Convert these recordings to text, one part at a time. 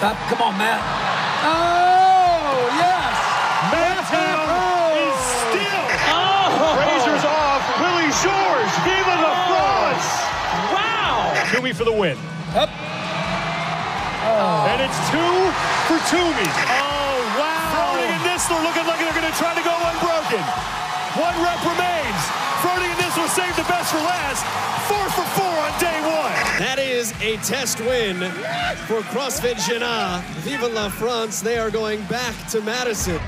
Up, come on, Matt. Oh, yes. Mantown is still. Oh. Razors off. Willie George. Viva la France. Wow. Toomey for the win. Up. Oh. And it's two for Toomey. Oh, wow. Froning and Nistler looking like they're going to try to go unbroken. One rep remains. Froning and Nistler saved the best for last. Four for four on day one. That is a test win for CrossFit Jena. Vive la France. They are going back to Madison.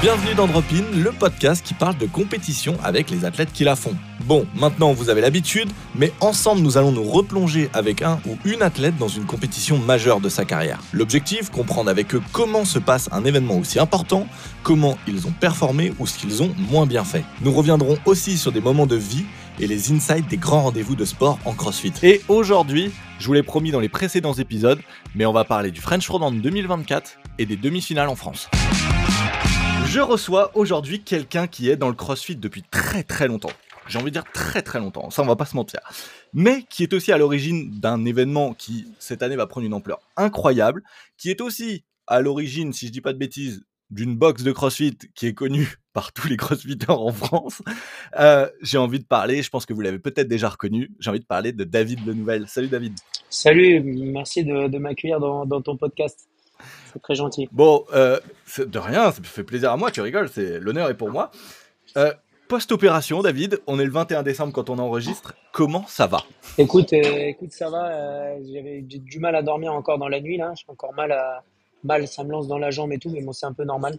Bienvenue dans Drop In, le podcast qui parle de compétition avec les athlètes qui la font. Bon, maintenant vous avez l'habitude, mais ensemble nous allons nous replonger avec un ou une athlète dans une compétition majeure de sa carrière. L'objectif, comprendre avec eux comment se passe un événement aussi important, comment ils ont performé ou ce qu'ils ont moins bien fait. Nous reviendrons aussi sur des moments de vie et les insights des grands rendez-vous de sport en CrossFit. Et aujourd'hui, je vous l'ai promis dans les précédents épisodes, mais on va parler du French Rodent 2024 et des demi-finales en France. Je reçois aujourd'hui quelqu'un qui est dans le CrossFit depuis très très longtemps. J'ai envie de dire très très longtemps, ça on va pas se mentir. Mais qui est aussi à l'origine d'un événement qui cette année va prendre une ampleur incroyable, qui est aussi à l'origine, si je dis pas de bêtises, d'une box de CrossFit qui est connue par tous les CrossFitters en France. Euh, j'ai envie de parler, je pense que vous l'avez peut-être déjà reconnu, j'ai envie de parler de David Lenouvelle. Salut David. Salut, merci de, m'accueillir dans ton podcast. C'est très gentil. Bon, euh, de rien, ça me fait plaisir à moi, tu rigoles, c'est l'honneur est pour moi. Euh, Post-opération, David, on est le 21 décembre quand on enregistre. Comment ça va? Écoute, euh, écoute, ça va. J'avais j'ai du mal à dormir encore dans la nuit là. J'ai encore mal à mal, ça me lance dans la jambe et tout, mais bon, c'est un peu normal.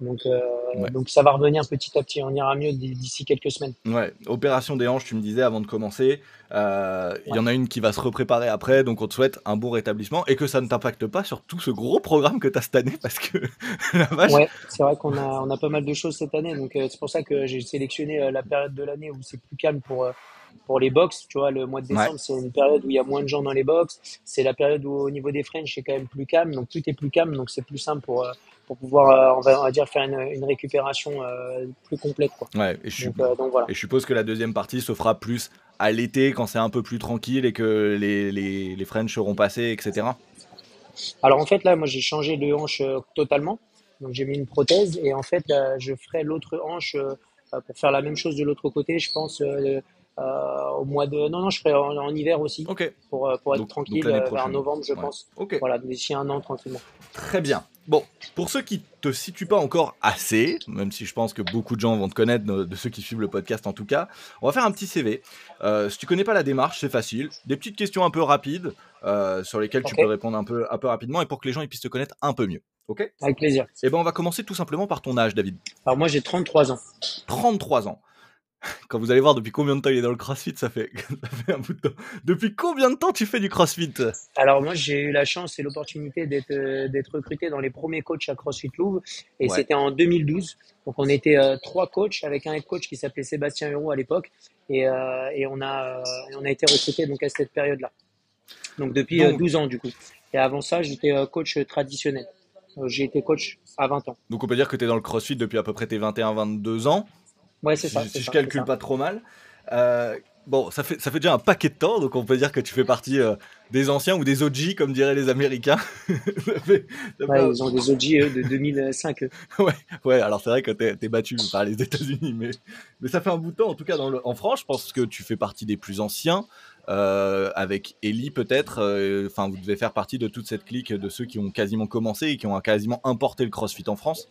Donc, euh, Ouais. donc ça va revenir petit à petit. On ira mieux d'ici quelques semaines. Ouais, opération des hanches, tu me disais avant de commencer. Euh, Il y en a une qui va se repréparer après, donc on te souhaite un bon rétablissement et que ça ne t'impacte pas sur tout ce gros programme que tu as cette année parce que la vache. Ouais, c'est vrai qu'on a on a pas mal de choses cette année. Donc euh, c'est pour ça que j'ai sélectionné la période de l'année où c'est plus calme pour pour les box, tu vois, le mois de décembre, Ouais. c'est une période où il y a moins de gens dans les box. C'est la période où, au niveau des French, c'est quand même plus calme. Donc, tout est plus calme. Donc, c'est plus simple pour, euh, pour pouvoir, euh, on, va, on va dire, faire une, une récupération euh, plus complète, quoi. Ouais, et je, Donc, euh, donc voilà. et je suppose que la deuxième partie se fera plus à l'été quand c'est un peu plus tranquille et que les, les, les French seront passés, etc. Alors, en fait, là, moi, j'ai changé de hanche totalement. Donc, j'ai mis une prothèse. Et en fait, je ferai l'autre hanche euh, pour faire la même chose de l'autre côté, je pense, euh, au mois de. Non, non, je ferai en, en hiver aussi. Ok, Pour, euh, pour être Donc- tranquille donc euh, vers novembre, je Ouais. pense. ok. Voilà, d'ici un an, tranquillement. Très bien. Bon, pour ceux qui te situent pas encore assez, même si je pense que beaucoup de gens vont te connaître, de, ceux qui suivent le podcast en tout cas, on va faire un petit CV. Euh, si tu connais pas la démarche, c'est facile. Des petites questions un peu rapides euh, sur lesquelles tu peux répondre un peu, un peu rapidement et pour que les gens ils puissent te connaître un peu mieux. Ok? Avec plaisir. Et ben on va commencer tout simplement par ton âge, David. Alors, moi, j'ai 33 ans. 33 ans. Quand vous allez voir depuis combien de temps il est dans le CrossFit, ça fait, ça fait un bout de temps. Depuis combien de temps tu fais du CrossFit? Alors moi j'ai eu la chance et l'opportunité d'être euh, d'être recruté dans les premiers coachs à CrossFit Louvre et Ouais. c'était en 2012. Donc on était euh, trois coachs avec un head coach qui s'appelait Sébastien Hérault à l'époque et, euh, et on a euh, et on a été recruté donc à cette période-là. Donc depuis Donc- 12 ans du coup. Et avant ça j'étais coach traditionnel. J'ai été coach à 20 ans. Donc on peut dire que tu es dans le CrossFit depuis à peu près tes 21-22 ans. Ouais c'est si, ça. si je ça, calcule pas trop mal. Euh, bon, ça fait, ça fait déjà un paquet de temps, donc on peut dire que tu fais partie euh, des anciens ou des OG, comme diraient les Américains. Ça fait- ça Ouais, fait- ils ont des OG de 2005. eux. ouais, alors c'est vrai que t'es es battu par les États-Unis, mais, mais ça fait un bout de temps, en tout cas dans le- en France, je pense que tu fais partie des plus anciens. euh, avec Ellie peut-être, enfin vous devez faire partie de toute cette clique de ceux qui ont quasiment commencé et qui ont quasiment importé le CrossFit en France.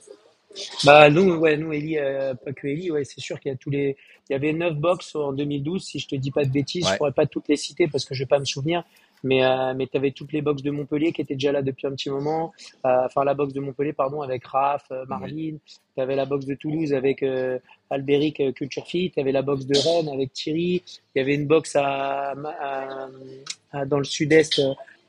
Bah nous, ouais, nous, Eli, euh, pas que Eli, ouais, c'est sûr qu'il y a tous les, il y avait neuf box en 2012, si je te dis pas de bêtises, Ouais. je pourrais pas toutes les citer parce que je vais pas me souvenir, mais euh, mais t'avais toutes les box de Montpellier qui étaient déjà là depuis un petit moment, euh, enfin la box de Montpellier, pardon, avec Raph, euh, Marvin, t'avais la box de Toulouse avec Albéric Culture Fit, t'avais la box de Rennes avec Thierry, il y avait une box à, à- à- dans le sud-est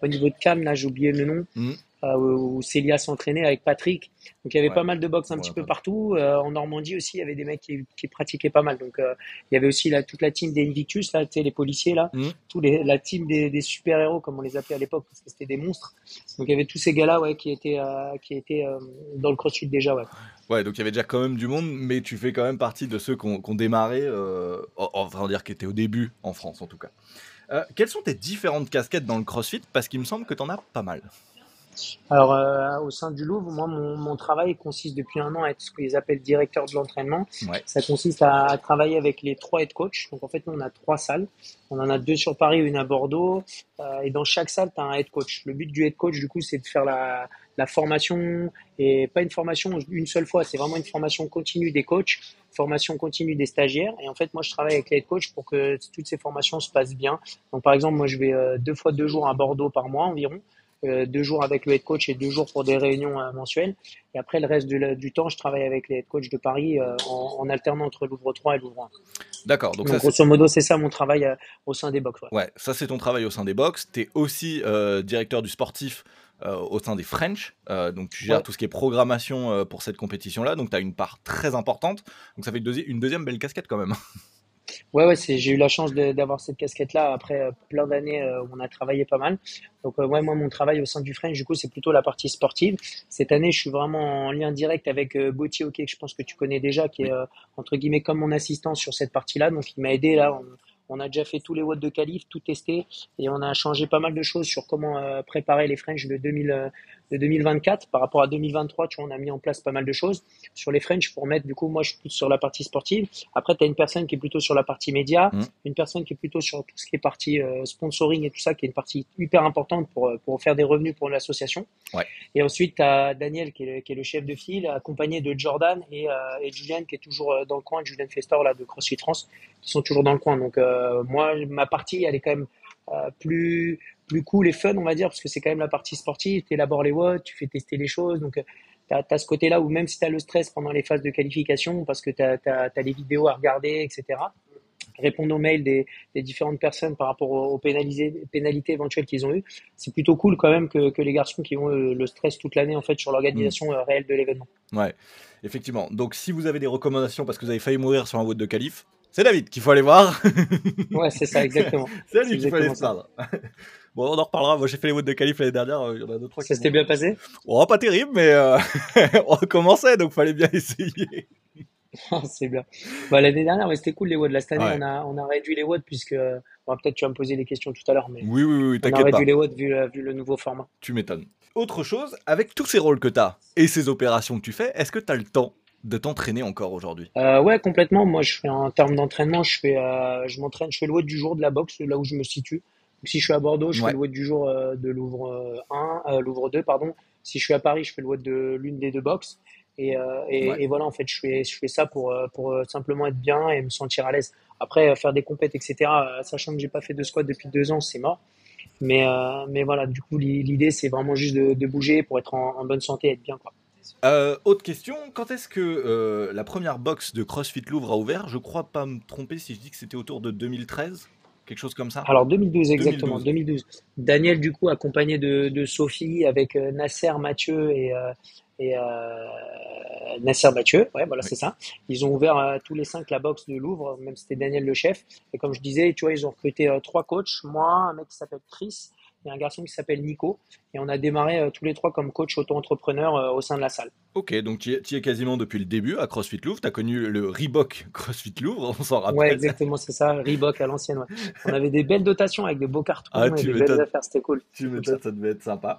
au niveau de Cannes, là j'ai oublié le nom. Mhm. Euh, où Célia s'entraînait avec Patrick. Donc il y avait Ouais. pas mal de boxe un Ouais, petit peu partout. Euh, en Normandie aussi, il y avait des mecs qui, qui pratiquaient pas mal. Donc euh, il y avait aussi la, toute la team des Invictus, là, les policiers là, Mhm. tous les, la team des, des super-héros comme on les appelait à l'époque parce que c'était des monstres. Donc il y avait tous ces gars-là ouais, qui étaient, euh, qui étaient dans le crossfit déjà. Ouais. Ouais, donc il y avait déjà quand même du monde, mais tu fais quand même partie de ceux qui ont, qui ont démarré, en- enfin on dire qui étaient au début en France en tout cas. Quelles sont tes différentes casquettes dans le CrossFit? Parce qu'il me semble que tu en as pas mal. Alors, euh, au sein du Louvre, moi, mon, mon, travail consiste depuis un an à être ce qu'ils appellent directeur de l'entraînement. Ouais. Ça consiste à, à, travailler avec les trois head coachs. Donc, en fait, nous, on a trois salles. On en a deux sur Paris, une à Bordeaux. Euh, et dans chaque salle, tu as un head coach. Le but du head coach, du coup, c'est de faire la, la formation et pas une formation une seule fois. C'est vraiment une formation continue des coachs, formation continue des stagiaires. Et en fait, moi, je travaille avec les head coachs pour que toutes ces formations se passent bien. Donc, par exemple, moi, je vais euh, deux fois deux jours à Bordeaux par mois environ. Euh, deux jours avec le head coach et deux jours pour des réunions euh, mensuelles. Et après, le reste du, du, temps, je travaille avec les head coachs de Paris euh, en, en, alternant entre Louvre 3 et Louvre 1. D'accord. Donc, Donc ça, grosso modo, c'est ça mon travail au sein des box. Ouais, ouais ça c'est ton travail au sein des box. Tu es aussi directeur du sportif euh, au sein des French. Euh, donc tu gères Ouais. tout ce qui est programmation euh, pour cette compétition-là. Donc tu as une part très importante. Donc ça fait deuxi- une deuxième belle casquette quand même. Ouais, ouais c'est, j'ai eu la chance de- d'avoir cette casquette-là après euh, plein d'années euh, où on a travaillé pas mal. Donc, euh, ouais, moi, mon travail au sein du French, du coup, c'est plutôt la partie sportive. Cette année, je suis vraiment en lien direct avec Gauthier Hockey, que je pense que tu connais déjà, qui est, euh, entre guillemets, comme mon assistant sur cette partie-là. Donc, il m'a aidé là. On, on a déjà fait tous les watts de qualif, tout testé, et on a changé pas mal de choses sur comment euh, préparer les French de, 2000, euh, de 2024 par rapport à 2023. Tu vois, on a mis en place pas mal de choses sur les French pour mettre, du coup, moi, je suis plus sur la partie sportive. Après, tu as une personne qui est plutôt sur la partie média, Mhm. une personne qui est plutôt sur tout ce qui est partie euh, sponsoring et tout ça, qui est une partie hyper importante pour, euh, pour faire des revenus pour l'association. Ouais. Et ensuite, tu as Daniel, qui est, le, qui est le chef de file, accompagné de Jordan et, euh, et Julian, qui est toujours euh, dans le coin, Julian Festor, là, de CrossFit France, qui sont toujours dans le coin. Donc, euh, moi, ma partie, elle est quand même plus, plus cool et fun, on va dire, parce que c'est quand même la partie sportive. Tu élabores les watts, tu fais tester les choses. Donc, tu as, ce côté-là où même si tu as le stress pendant les phases de qualification, parce que tu as, les vidéos à regarder, etc., répondre aux mails des, des différentes personnes par rapport aux, aux pénalités éventuelles qu'ils ont eues, c'est plutôt cool quand même que, que les garçons qui ont le, le stress toute l'année en fait sur l'organisation Mm. euh, réelle de l'événement. Ouais, effectivement. Donc si vous avez des recommandations parce que vous avez failli mourir sur un vote de qualif, c'est David qu'il faut aller voir. Ouais, c'est ça, exactement. c'est lui qu'il faut aller se. Bon, on en reparlera. Moi, j'ai fait les votes de qualif l'année dernière. euh, Il y en a deux, trois Ça s'était bien passé? Oh, pas terrible, mais euh, on commençait, donc fallait bien essayer. Ah, C'est bien. Bah, L'année dernière, ouais, c'était cool les watts. Là, cette année, Ouais. on, a, on a réduit les watts puisque, euh, bon, peut-être tu vas me poser les questions tout à l'heure, mais Oui, oui, oui, on a t'inquiète pas. réduit les watts vu, euh, vu le nouveau format. Tu m'étonnes. Autre chose, avec tous ces rôles que t'as et ces opérations que tu fais, est-ce que t'as le temps de t'entraîner encore aujourd'hui? Euh, ouais, complètement. Moi, je fais en termes d'entraînement, je fais, euh, je m'entraîne, je fais le watt du jour de la boxe, là où je me situe. Donc, si je suis à Bordeaux, je Ouais. fais le watt du jour euh, de Louvre euh, 1, euh, Louvre 2, pardon. Si je suis à Paris, je fais le watt de l'une des deux boxes. Et, euh, et, Ouais. et voilà, en fait, je fais, je fais ça pour, euh, pour euh, simplement être bien et me sentir à l'aise. Après, euh, faire des compètes, etc., euh, sachant que j'ai pas fait de squat depuis deux ans, c'est mort. Mais, euh, mais voilà, du coup, l'i- l'idée, c'est vraiment juste de, de bouger pour être en, en bonne santé et être bien, quoi. Euh, autre question, quand est-ce que euh, la première box de CrossFit Louvre a ouvert? Je crois pas me tromper si je dis que c'était autour de 2013, quelque chose comme ça. Alors 2012 exactement, 2012. 2012. Daniel du coup accompagné de, de Sophie avec euh, Nasser, Mathieu et, euh, et euh, Nasser Mathieu, ouais voilà Oui. c'est ça. Ils ont ouvert tous les cinq la box de Louvre, même c'était Daniel le chef. Et comme je disais, tu vois, ils ont recruté trois coachs, moi, un mec qui s'appelle Chris et un garçon qui s'appelle Nico. Et on a démarré euh, tous les trois comme coach auto-entrepreneur euh, au sein de la salle. Ok, donc tu y, es- tu y es quasiment depuis le début à CrossFit Louvre. Tu as connu le Reebok CrossFit Louvre, on s'en rappelle. Ouais, exactement, c'est ça, Reebok à l'ancienne. Ouais. On avait des belles dotations avec des beaux cartons Ah, et des belles affaires, c'était cool. Tu m'étonnes, ça devait être sympa.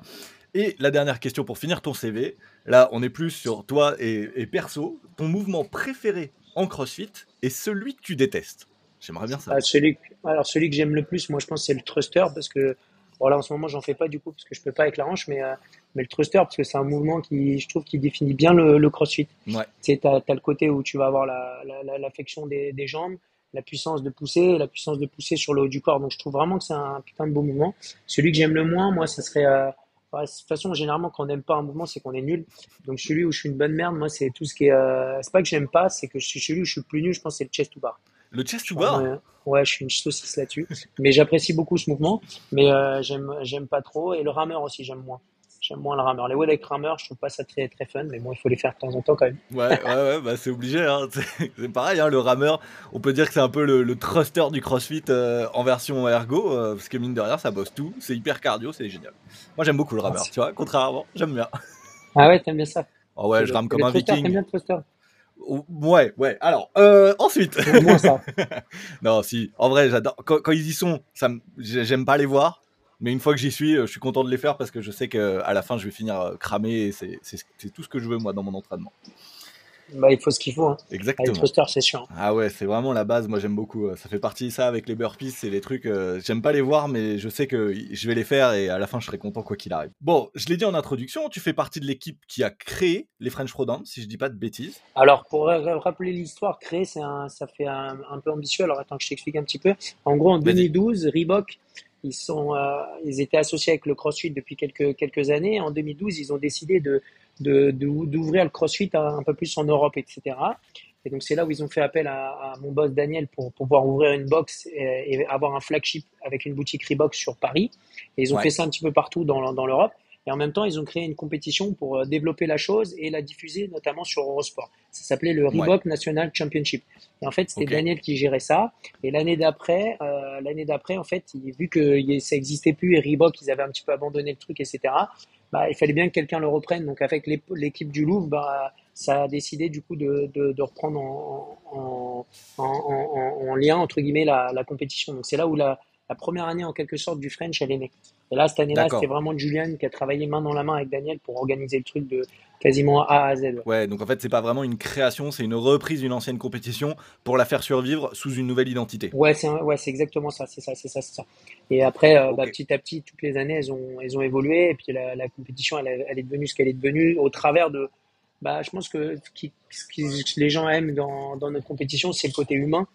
Et la dernière question pour finir ton CV. Là, on est plus sur toi et, et perso. Ton mouvement préféré en CrossFit et celui que tu détestes. J'aimerais bien ça. Ah, celui, alors celui que j'aime le plus, moi je pense c'est le thruster parce que voilà en ce moment j'en fais pas du coup parce que je peux pas avec la hanche, mais euh, mais le thruster parce que c'est un mouvement qui je trouve qui définit bien le, le CrossFit. Ouais. Tu t'as, t'as le côté où tu vas avoir la, la, la, la des, des jambes, la puissance de pousser, la puissance de pousser sur le haut du corps. Donc je trouve vraiment que c'est un putain de beau mouvement. Celui que j'aime le moins, moi, ça serait euh, de toute façon, généralement, quand on n'aime pas un mouvement, c'est qu'on est nul. Donc, celui où je suis une bonne merde, moi, c'est tout ce qui est. euh, c'est pas que j'aime pas, c'est que je suis celui où je suis plus nul, je pense, c'est le chest to bar. Le chest to bar Ouais, ouais, je suis une saucisse là-dessus. Mais j'apprécie beaucoup ce mouvement. Mais euh, j'aime, pas trop. Et le rameur aussi, j'aime moins. J'aime moins le rameur. Les wall avec rameur, je trouve pas ça très, très fun. Mais bon, il faut les faire de temps en temps quand même. Ouais, ouais, ouais, bah c'est obligé. Hein. C'est pareil, hein, le rameur, on peut dire que c'est un peu le, le thruster du CrossFit euh, en version ergo, euh, parce que mine de rien, ça bosse tout. C'est hyper cardio, c'est génial. Moi, j'aime beaucoup le rameur, Merci. tu vois, contrairement, j'aime bien. Ah ouais, t'aimes bien ça. Oh ouais, je rame comme un viking. bien le thruster Ouais, ouais. Alors, euh, ensuite. Ça. non, si. En vrai, j'adore. Quand, quand ils y sont, ça me- j'ai- j'aime pas les voir. Mais une fois que j'y suis, je suis content de les faire parce que je sais qu'à la fin, je vais finir cramé et c'est tout ce que je veux, moi, dans mon entraînement. Bah, il faut ce qu'il faut. Hein. Exactement. Avec c'est sûr. Ah ouais, c'est vraiment la base. Moi, j'aime beaucoup. Ça fait partie ça avec les burpees. C'est les trucs. Euh, j'aime pas les voir, mais je sais que je vais les faire et à la fin, je serai content quoi qu'il arrive. Bon, je l'ai dit en introduction, tu fais partie de l'équipe qui a créé les French Pro Dance, si je dis pas de bêtises. Alors, pour rappeler l'histoire, créer, c'est un, ça fait un, peu ambitieux. Alors, attends que je t'explique un petit peu. En gros, en 2012, Reebok, ils, sont, euh, ils étaient associés avec le CrossFit depuis quelques, quelques années. En 2012, ils ont décidé de d'ouvrir le CrossFit un, peu plus en Europe, etc. Et donc c'est là où ils ont fait appel à, mon boss Daniel pour, pouvoir ouvrir une box et, avoir un flagship avec une boutique Reebok sur Paris. Et ils ont fait ça un petit peu partout dans, dans l'Europe. Et en même temps, ils ont créé une compétition pour euh, développer la chose et la diffuser notamment sur Eurosport. Ça s'appelait le Reebok National Championship. Et en fait, c'était Daniel qui gérait ça. Et l'année d'après, euh, l'année d'après, en fait, vu que ça existait plus et Reebok, ils avaient un petit peu abandonné le truc, etc. Bah, il fallait bien que quelqu'un le reprenne. Donc avec l'équipe du Louvre, bah, ça a décidé du coup de, de, reprendre en, en, en, lien entre guillemets la, la compétition. Donc c'est là où la, la, première année en quelque sorte du French elle est née. Et là cette année-là, c'était vraiment Julian qui a travaillé main dans la main avec Daniel pour organiser le truc de quasiment A à Z. Ouais, donc en fait c'est pas vraiment une création, c'est une reprise d'une ancienne compétition pour la faire survivre sous une nouvelle identité. Ouais, c'est ouais, exactement ça, c'est ça, c'est ça, c'est ça. Et après, euh, bah, petit à petit, toutes les années, elles ont, elles ont évolué. Et puis la, la compétition, elle, elle, est devenue ce qu'elle est devenue au travers de. Bah, je pense que ce, que les gens aiment dans, dans notre compétition, c'est le côté humain.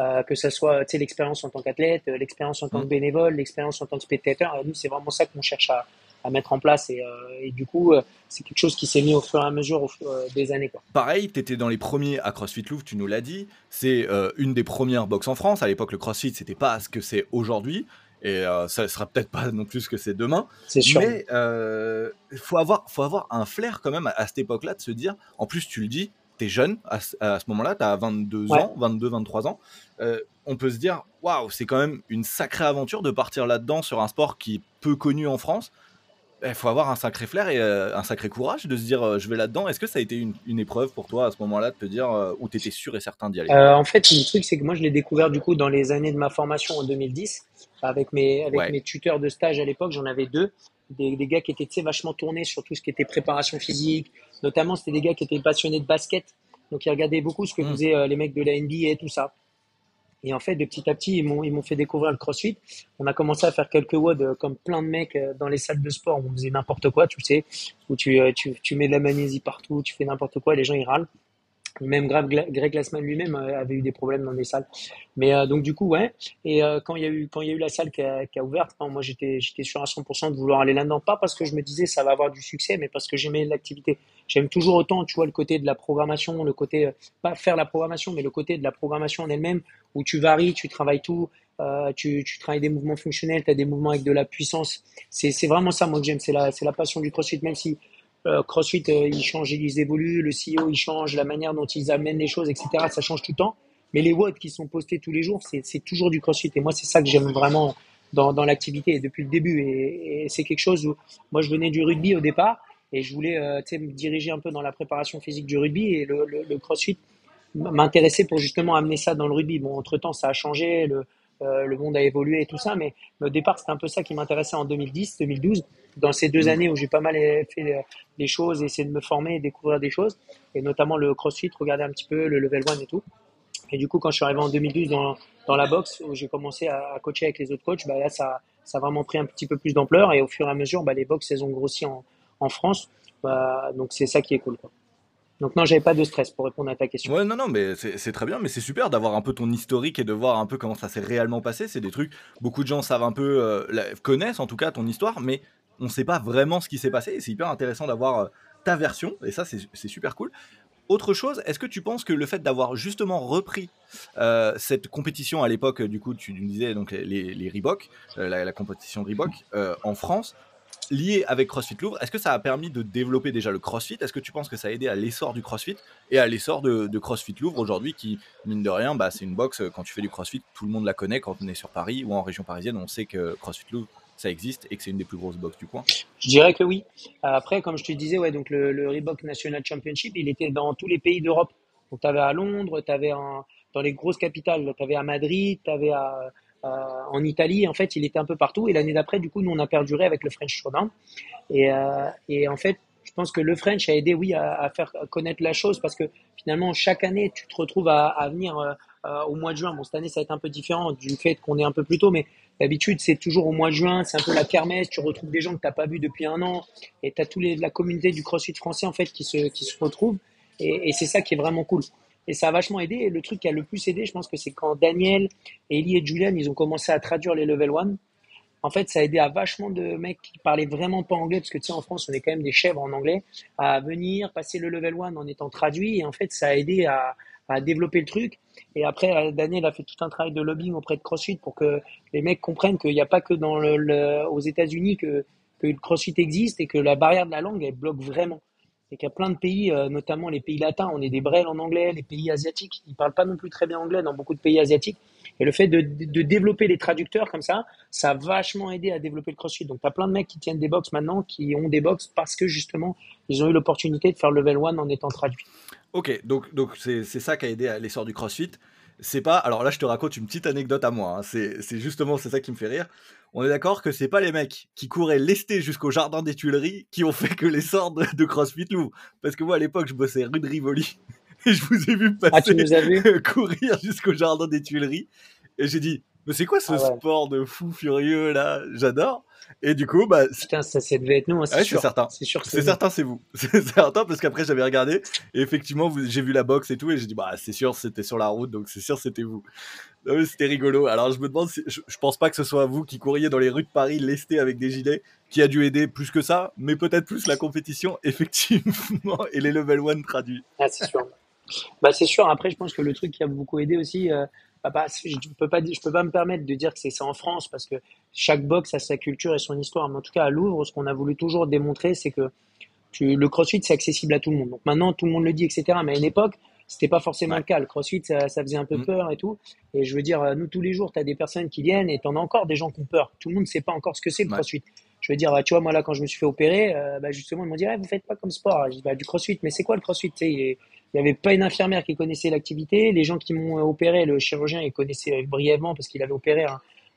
Euh, que ce soit l'expérience en tant qu'athlète, euh, l'expérience en tant que mmh. bénévole, l'expérience en tant que spectateur. nous, c'est vraiment ça qu'on cherche à, à, mettre en place. Et, et du coup, c'est quelque chose qui s'est mis au fur et à mesure au des années. Quoi. Pareil, tu étais dans les premiers à CrossFit Louvre, tu nous l'as dit. C'est une des premières box en France. À l'époque, le CrossFit, c'était pas ce que c'est aujourd'hui et euh, ça sera peut-être pas non plus ce que c'est demain. C'est sûr. Mais il euh, faut avoir, faut avoir un flair quand même à, cette époque-là de se dire, en plus tu le dis, tu es jeune à, ce moment-là, tu as 22 ans, 22, 23 ans. Euh, on peut se dire, waouh, c'est quand même une sacrée aventure de partir là-dedans sur un sport qui est peu connu en France il faut avoir un sacré flair et euh, un sacré courage de se dire euh, je vais là-dedans. Est-ce que ça a été une, épreuve pour toi à ce moment-là de te dire euh, où tu étais sûr et certain d'y aller? En fait, le truc, c'est que moi, je l'ai découvert du coup dans les années de ma formation en 2010 avec mes, avec mes tuteurs de stage à l'époque. J'en avais deux, des, des, gars qui étaient vachement tournés sur tout ce qui était préparation physique. Notamment, c'était des gars qui étaient passionnés de basket. Donc, ils regardaient beaucoup ce que mmh. faisaient les mecs de la NBA et tout ça. Et en fait, de petit à petit, ils m'ont, ils m'ont fait découvrir le crossfit. On a commencé à faire quelques WOD euh, comme plein de mecs euh, dans les salles de sport où on faisait n'importe quoi, tu sais, où tu, euh, tu, tu mets de la magnésie partout, tu fais n'importe quoi, les gens ils râlent. Même Greg Glassman lui-même avait eu des problèmes dans des salles. Mais donc du coup, ouais. Et quand il y a eu quand il y a eu la salle qui a, qui a ouvert, moi j'étais j'étais sûr à 100% de vouloir aller là-dedans, pas parce que je me disais ça va avoir du succès, mais parce que j'aimais l'activité. J'aime toujours autant, tu vois, le côté de la programmation, le côté pas faire la programmation, mais le côté de la programmation en elle-même où tu varies, tu travailles tout, euh, tu, tu, travailles des mouvements fonctionnels, tu as des mouvements avec de la puissance. C'est vraiment ça, moi, que j'aime. C'est la, la passion du CrossFit, même si euh, CrossFit, euh, il change, ils évoluent, le CEO, il change, la manière dont ils amènent les choses, etc. Ça change tout le temps. Mais les watts qui sont postés tous les jours, c'est toujours du CrossFit. Et moi, c'est ça que j'aime vraiment dans, dans l'activité depuis le début. Et, et c'est quelque chose où moi, je venais du rugby au départ et je voulais euh, me diriger un peu dans la préparation physique du rugby. Et le, le, le CrossFit m'intéresser pour justement amener ça dans le rugby. Bon, entre-temps, ça a changé, le, euh, le monde a évolué et tout ça, mais au départ, c'était un peu ça qui m'intéressait en 2010, 2012, dans ces deux mm. années où j'ai pas mal fait des choses, essayé de me former et découvrir des choses, et notamment le crossfit, regarder un petit peu le level 1 et tout. Et du coup, quand je suis arrivé en 2012 dans, dans la boxe, où j'ai commencé à, coacher avec les autres coachs, bah là, ça, ça a vraiment pris un petit peu plus d'ampleur, et au fur et à mesure, bah, les boxes, elles ont grossi en, en France. Bah, donc c'est ça qui est cool. Quoi. Donc non, j'avais pas de stress pour répondre à ta question. Ouais, non, non, mais c'est très bien, mais c'est super d'avoir un peu ton historique et de voir un peu comment ça s'est réellement passé. C'est des trucs, beaucoup de gens savent un peu, euh, connaissent en tout cas ton histoire, mais on ne sait pas vraiment ce qui s'est passé. Et c'est hyper intéressant d'avoir euh, ta version, et ça, c'est super cool. Autre chose, est-ce que tu penses que le fait d'avoir justement repris euh, cette compétition à l'époque, du coup, tu nous disais donc les, Reebok, la, la, compétition Reebok en France, lié avec CrossFit Louvre, est-ce que ça a permis de développer déjà le CrossFit? Est-ce que tu penses que ça a aidé à l'essor du CrossFit et à l'essor de, CrossFit Louvre aujourd'hui qui, mine de rien, bah, c'est une box, euh, quand tu fais du CrossFit, tout le monde la connaît quand on est sur Paris ou en région parisienne, on sait que CrossFit Louvre, ça existe et que c'est une des plus grosses boxes du coin Je dirais que oui. Après, comme je te disais, ouais, donc le, Reebok National Championship, il était dans tous les pays d'Europe. Donc tu à Londres, tu avais dans les grosses capitales, tu avais à Madrid, tu avais à en Italie. En fait, il était un peu partout. Et l'année d'après, du coup, nous, on a perduré avec le French Showdown. Et, et en fait, je pense que le French a aidé, oui, à, faire connaître la chose parce que finalement, chaque année, tu te retrouves à, venir au mois de juin. Bon, cette année, ça va être un peu différent du fait qu'on est un peu plus tôt, mais D'habitude, c'est toujours au mois de juin, c'est un peu la kermesse, tu retrouves des gens que tu n'as pas vus depuis un an, et tu as toute la communauté du CrossFit français en fait qui se, qui se retrouve, et, c'est ça qui est vraiment cool. Et ça a vachement aidé, et le truc qui a le plus aidé, je pense que c'est quand Daniel, Ellie et Julian, ils ont commencé à traduire les level 1, en fait, ça a aidé à vachement de mecs qui parlaient vraiment pas anglais, parce que tu sais, en France, on est quand même des chèvres en anglais, à venir passer le level 1 en étant traduit, et en fait, ça a aidé à, à développer le truc. Et après, euh, Daniel a fait tout un travail de lobbying auprès de CrossFit pour que les mecs comprennent qu'il n'y a pas que dans le, aux États-Unis que, que le CrossFit existe et que la barrière de la langue, elle bloque vraiment. Et qu'il y a plein de pays, euh, notamment les pays latins, on est des brels en anglais, les pays asiatiques, ils parlent pas non plus très bien anglais dans beaucoup de pays asiatiques. Et le fait de, de développer les traducteurs comme ça, ça a vachement aidé à développer le CrossFit. Donc, tu as plein de mecs qui tiennent des box maintenant, qui ont des box parce que justement, ils ont eu l'opportunité de faire level 1 en étant traduits. Ok, donc donc c'est ça qui a aidé à l'essor du CrossFit. C'est pas. Alors là, je te raconte une petite anecdote à moi. Hein. C'est justement c'est ça qui me fait rire. On est d'accord que c'est pas les mecs qui couraient lestés jusqu'au jardin des Tuileries qui ont fait que l'essor de, de, CrossFit l'ouvre. Parce que moi, à l'époque, je bossais rue de Rivoli et je vous ai vu ah, passer courir jusqu'au jardin des Tuileries. Et j'ai dit, mais c'est quoi ce ah sport de fou furieux là? J'adore. Et du coup, bah. Putain, ça, ça devait être nous, hein, c'est sûr. certain. C'est sûr. C'est certain, c'est vous. C'est certain parce qu'après j'avais regardé et effectivement j'ai vu la boxe et tout et j'ai dit bah c'est sûr c'était sur la route donc c'est sûr c'était vous. C'était rigolo. Alors je me demande, si, je, pense pas que ce soit vous qui couriez dans les rues de Paris lesté avec des gilets qui a dû aider plus que ça, mais peut-être plus la compétition effectivement et les level 1 traduits. Ah c'est sûr. Bah c'est sûr. Après je pense que le truc qui a beaucoup aidé aussi. Euh, je peux pas je peux pas me permettre de dire que c'est ça en France parce que chaque box a sa culture et son histoire. Mais en tout cas, à Louvre, ce qu'on a voulu toujours démontrer, c'est que le CrossFit, c'est accessible à tout le monde. Donc maintenant, tout le monde le dit, etc. Mais à une époque, c'était pas forcément le cas. Le CrossFit, ça, faisait un peu mm. peur et tout. Et je veux dire, nous, tous les jours, tu as des personnes qui viennent et tu en as encore des gens qui ont peur. Tout le monde ne sait pas encore ce que c'est le CrossFit. Je veux dire, tu vois, moi, là, quand je me suis fait opérer, euh, bah, justement, ils m'ont dit, ah, vous faites pas comme sport? Je dis, bah, du CrossFit. Mais c'est quoi le CrossFit? Il n'y avait pas une infirmière qui connaissait l'activité. Les gens qui m'ont opéré, le chirurgien, il connaissait brièvement parce qu'il avait opéré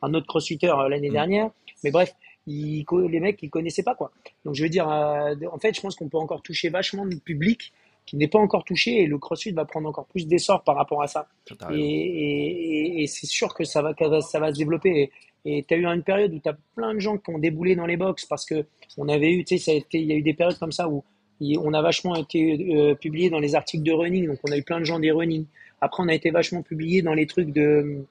un, autre crossfitter euh, l'année mm. dernière. Mais bref, les mecs, ils connaissaient pas quoi. Donc je veux dire, euh, en fait, je pense qu'on peut encore toucher vachement le public qui n'est pas encore touché et le CrossFit va prendre encore plus d'essor par rapport à ça. Et, c'est sûr que ça va, ça va se développer. Et tu as eu une période où tu as plein de gens qui ont déboulé dans les box parce que on avait eu, tu sais, il y a eu des périodes comme ça où on a vachement été euh, publié dans les articles de running, donc on a eu plein de gens des running. Après, on a été vachement publié dans les trucs de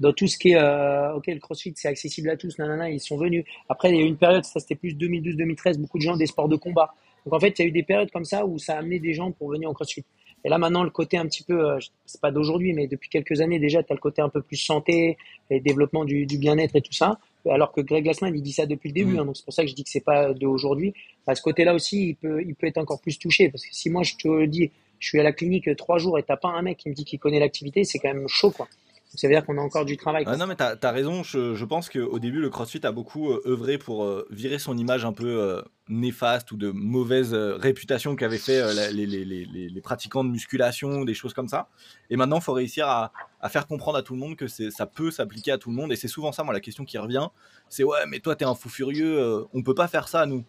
dans tout ce qui est euh, ok le CrossFit c'est accessible à tous nanana ils sont venus. Après il y a eu une période ça c'était plus 2012-2013 beaucoup de gens des sports de combat. Donc en fait il y a eu des périodes comme ça où ça a amené des gens pour venir au CrossFit. Et là maintenant le côté un petit peu euh, c'est pas d'aujourd'hui mais depuis quelques années déjà tu as le côté un peu plus santé et développement du bien-être et tout ça alors que Greg Glassman il dit ça depuis le début, mm. hein, donc c'est pour ça que je dis que c'est pas d'aujourd'hui. À ce côté-là aussi, il peut, il peut être encore plus touché parce que si moi je te dis, je suis à la clinique trois jours et t'as pas un mec qui me dit qu'il connaît l'activité, c'est quand même chaud quoi. Ça veut dire qu'on a encore du travail. non, mais tu as, raison. Je, je pense qu'au début, le CrossFit a beaucoup euh, œuvré pour euh, virer son image un peu euh, néfaste ou de mauvaise réputation qu'avaient fait les, les, les, les, pratiquants de musculation, des choses comme ça. Et maintenant, il faut réussir à, à, faire comprendre à tout le monde que ça peut s'appliquer à tout le monde. Et c'est souvent ça, moi, la question qui revient c'est ouais, mais toi, tu es un fou furieux, on peut pas faire ça, nous.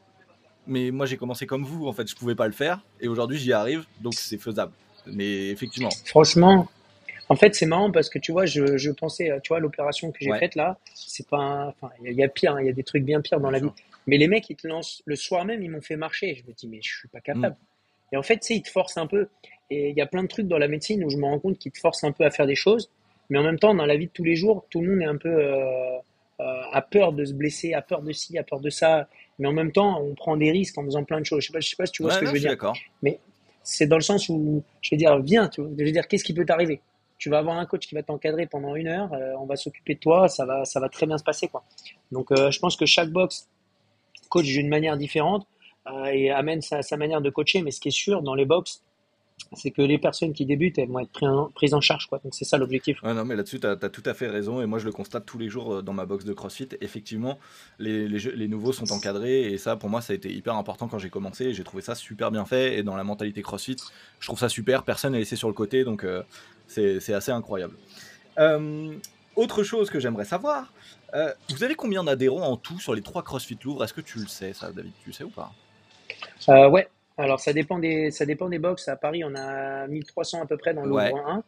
Mais moi, j'ai commencé comme vous, en fait, je pouvais pas le faire. Et aujourd'hui, j'y arrive, donc c'est faisable. Mais effectivement. Franchement, en fait, c'est marrant parce que tu vois, je, je pensais, tu vois, l'opération que j'ai faite là, c'est pas, enfin, il y, a pire, hein, il y a des trucs bien pires dans la vie. Mais les mecs, ils te lancent le soir même, ils m'ont fait marcher. Je me dis, mais je suis pas capable. Mm. Et en fait, tu sais, ils te forcent un peu. Et il y a plein de trucs dans la médecine où je me rends compte qu'ils te forcent un peu à faire des choses. Mais en même temps, dans la vie de tous les jours, tout le monde est un peu euh, euh, a peur de se blesser, a peur de ci, a peur de ça. Mais en même temps, on prend des risques en faisant plein de choses. Je sais pas, je sais pas si tu vois ce que je veux dire. Mais c'est dans le sens où je veux dire, viens, tu je veux dire, qu'est-ce qui peut t'arriver? Tu vas avoir un coach qui va t'encadrer pendant une heure, euh, on va s'occuper de toi, ça va, ça va très bien se passer. Quoi. Donc euh, je pense que chaque box coach d'une manière différente euh, et amène sa, manière de coacher, mais ce qui est sûr dans les box, c'est que les personnes qui débutent, elles vont être prises en charge. Quoi. Donc c'est ça l'objectif. non, mais là-dessus, tu as, tout à fait raison. Et moi, je le constate tous les jours dans ma box de CrossFit. Effectivement, les, les, nouveaux sont encadrés. Et ça, pour moi, ça a été hyper important quand j'ai commencé. J'ai trouvé ça super bien fait. Et dans la mentalité CrossFit, je trouve ça super. Personne n'est laissé sur le côté. Donc, c'est assez incroyable. Euh, autre chose que j'aimerais savoir, euh, vous avez combien d'adhérents en tout sur les trois CrossFit Louvre? Est-ce que tu le sais, ça, David? Tu le sais ou pas? Euh, ouais, alors ça dépend des, ça dépend des box. À Paris, on a 1300 à peu près dans Louvre Ouais. 1.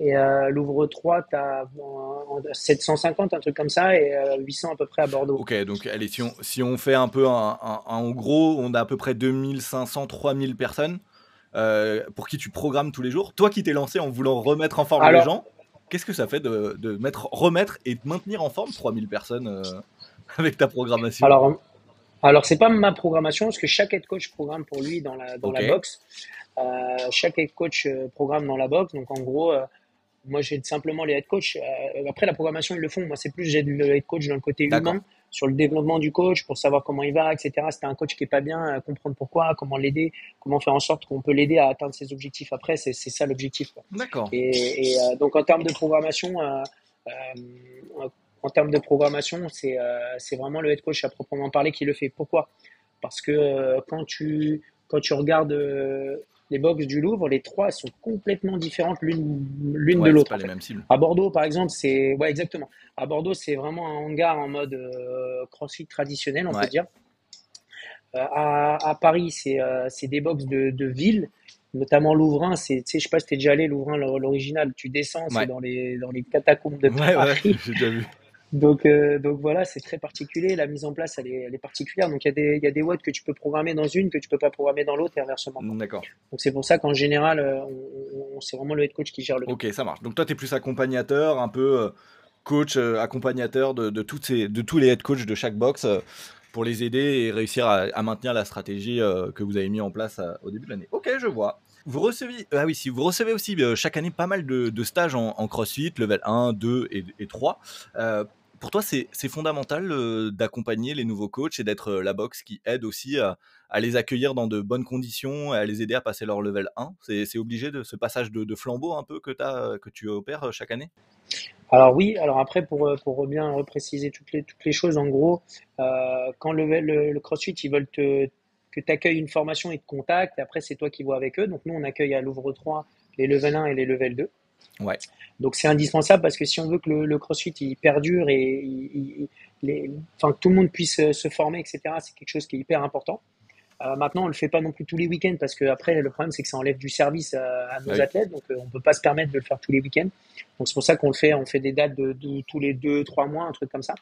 Et euh, Louvre 3, tu as 750, un truc comme ça, et euh, 800 à peu près à Bordeaux. Ok, donc allez, si on, si on fait un peu un, un- un- en gros, on a à peu près 2500, 3000 personnes euh, pour qui tu programmes tous les jours. Toi qui t'es lancé en voulant remettre en forme Alors- les gens, qu'est-ce que ça fait de, de mettre, remettre et de maintenir en forme 3000 personnes euh, avec ta programmation? Alors, alors c'est pas ma programmation, parce que chaque head coach programme pour lui dans la, dans la box. Euh, chaque head coach programme dans la box. Donc, en gros, euh, moi, j'aide simplement les head coachs. Euh, après, la programmation, ils le font. Moi, c'est plus, j'aide le head coach dans le côté humain, sur le développement du coach, pour savoir comment il va, etc. C'était un coach qui est pas bien, euh, comprendre pourquoi, comment l'aider, comment faire en sorte qu'on peut l'aider à atteindre ses objectifs après. C'est ça l'objectif. D'accord. Et, et, euh, donc en termes de programmation, euh, euh, en termes de programmation, c'est c'est vraiment le head coach à proprement parler qui le fait. Pourquoi? Parce que quand tu quand tu regardes euh, les box du Louvre, les trois sont complètement différentes l'une l'une Ouais, de l'autre. À Bordeaux, par exemple, c'est ouais exactement. À Bordeaux, c'est vraiment un hangar en mode euh, CrossFit traditionnel, on Ouais. peut dire. Euh, à, à Paris, c'est euh, c'est des box de, de ville, notamment Louvrin. C'est, tu sais, je sais pas si t'es déjà allé Louvrin, l'or- l'original. Tu descends, Ouais. c'est dans les dans les catacombes de Ouais, ouais, Paris. j'ai déjà vu. Donc euh, donc voilà, c'est très particulier. La mise en place, elle est, elle est particulière. Donc il y a des il y a des watts que tu peux programmer dans une que tu peux pas programmer dans l'autre et inversement. D'accord. Donc c'est pour ça qu'en général, euh, on, on- c'est vraiment le head coach qui gère le. Ok, ça marche. Donc toi, tu es plus accompagnateur, un peu euh, coach, accompagnateur de, de, toutes ces, de tous les head coachs de chaque box pour les aider et réussir à, à maintenir la stratégie que vous avez mis en place au début de l'année. Ok, je vois. Vous recevez, ah oui, si vous recevez aussi euh, chaque année pas mal de, stages en, CrossFit, level 1, 2 et, et 3. Euh, pour toi, c'est fondamental euh, d'accompagner les nouveaux coachs et d'être euh, la box qui aide aussi à, les accueillir dans de bonnes conditions et à les aider à passer leur level 1. C'est obligé de ce passage de, flambeau un peu que, tu opères euh, chaque année? Alors oui, alors après pour, euh, bien repréciser toutes les, toutes les choses, en gros, euh, quand le CrossFit, ils veulent te, que tu accueilles une formation, ils te contactent, et après c'est toi qui vois avec eux. Donc nous, on accueille à Louvre 3 les level 1 et les level 2. Ouais. Donc c'est indispensable parce que si on veut que le, le CrossFit il perdure et il- il- les, enfin, que tout le monde puisse euh, se former, etc., c'est quelque chose qui est hyper important. Euh, maintenant, on le fait pas non plus tous les week-ends parce que après le problème c'est que ça enlève du service à, à nos Oui. athlètes, donc euh, on peut pas se permettre de le faire tous les week-ends. Donc c'est pour ça qu'on le fait, on fait des dates de, de tous les deux, trois mois, un truc comme ça,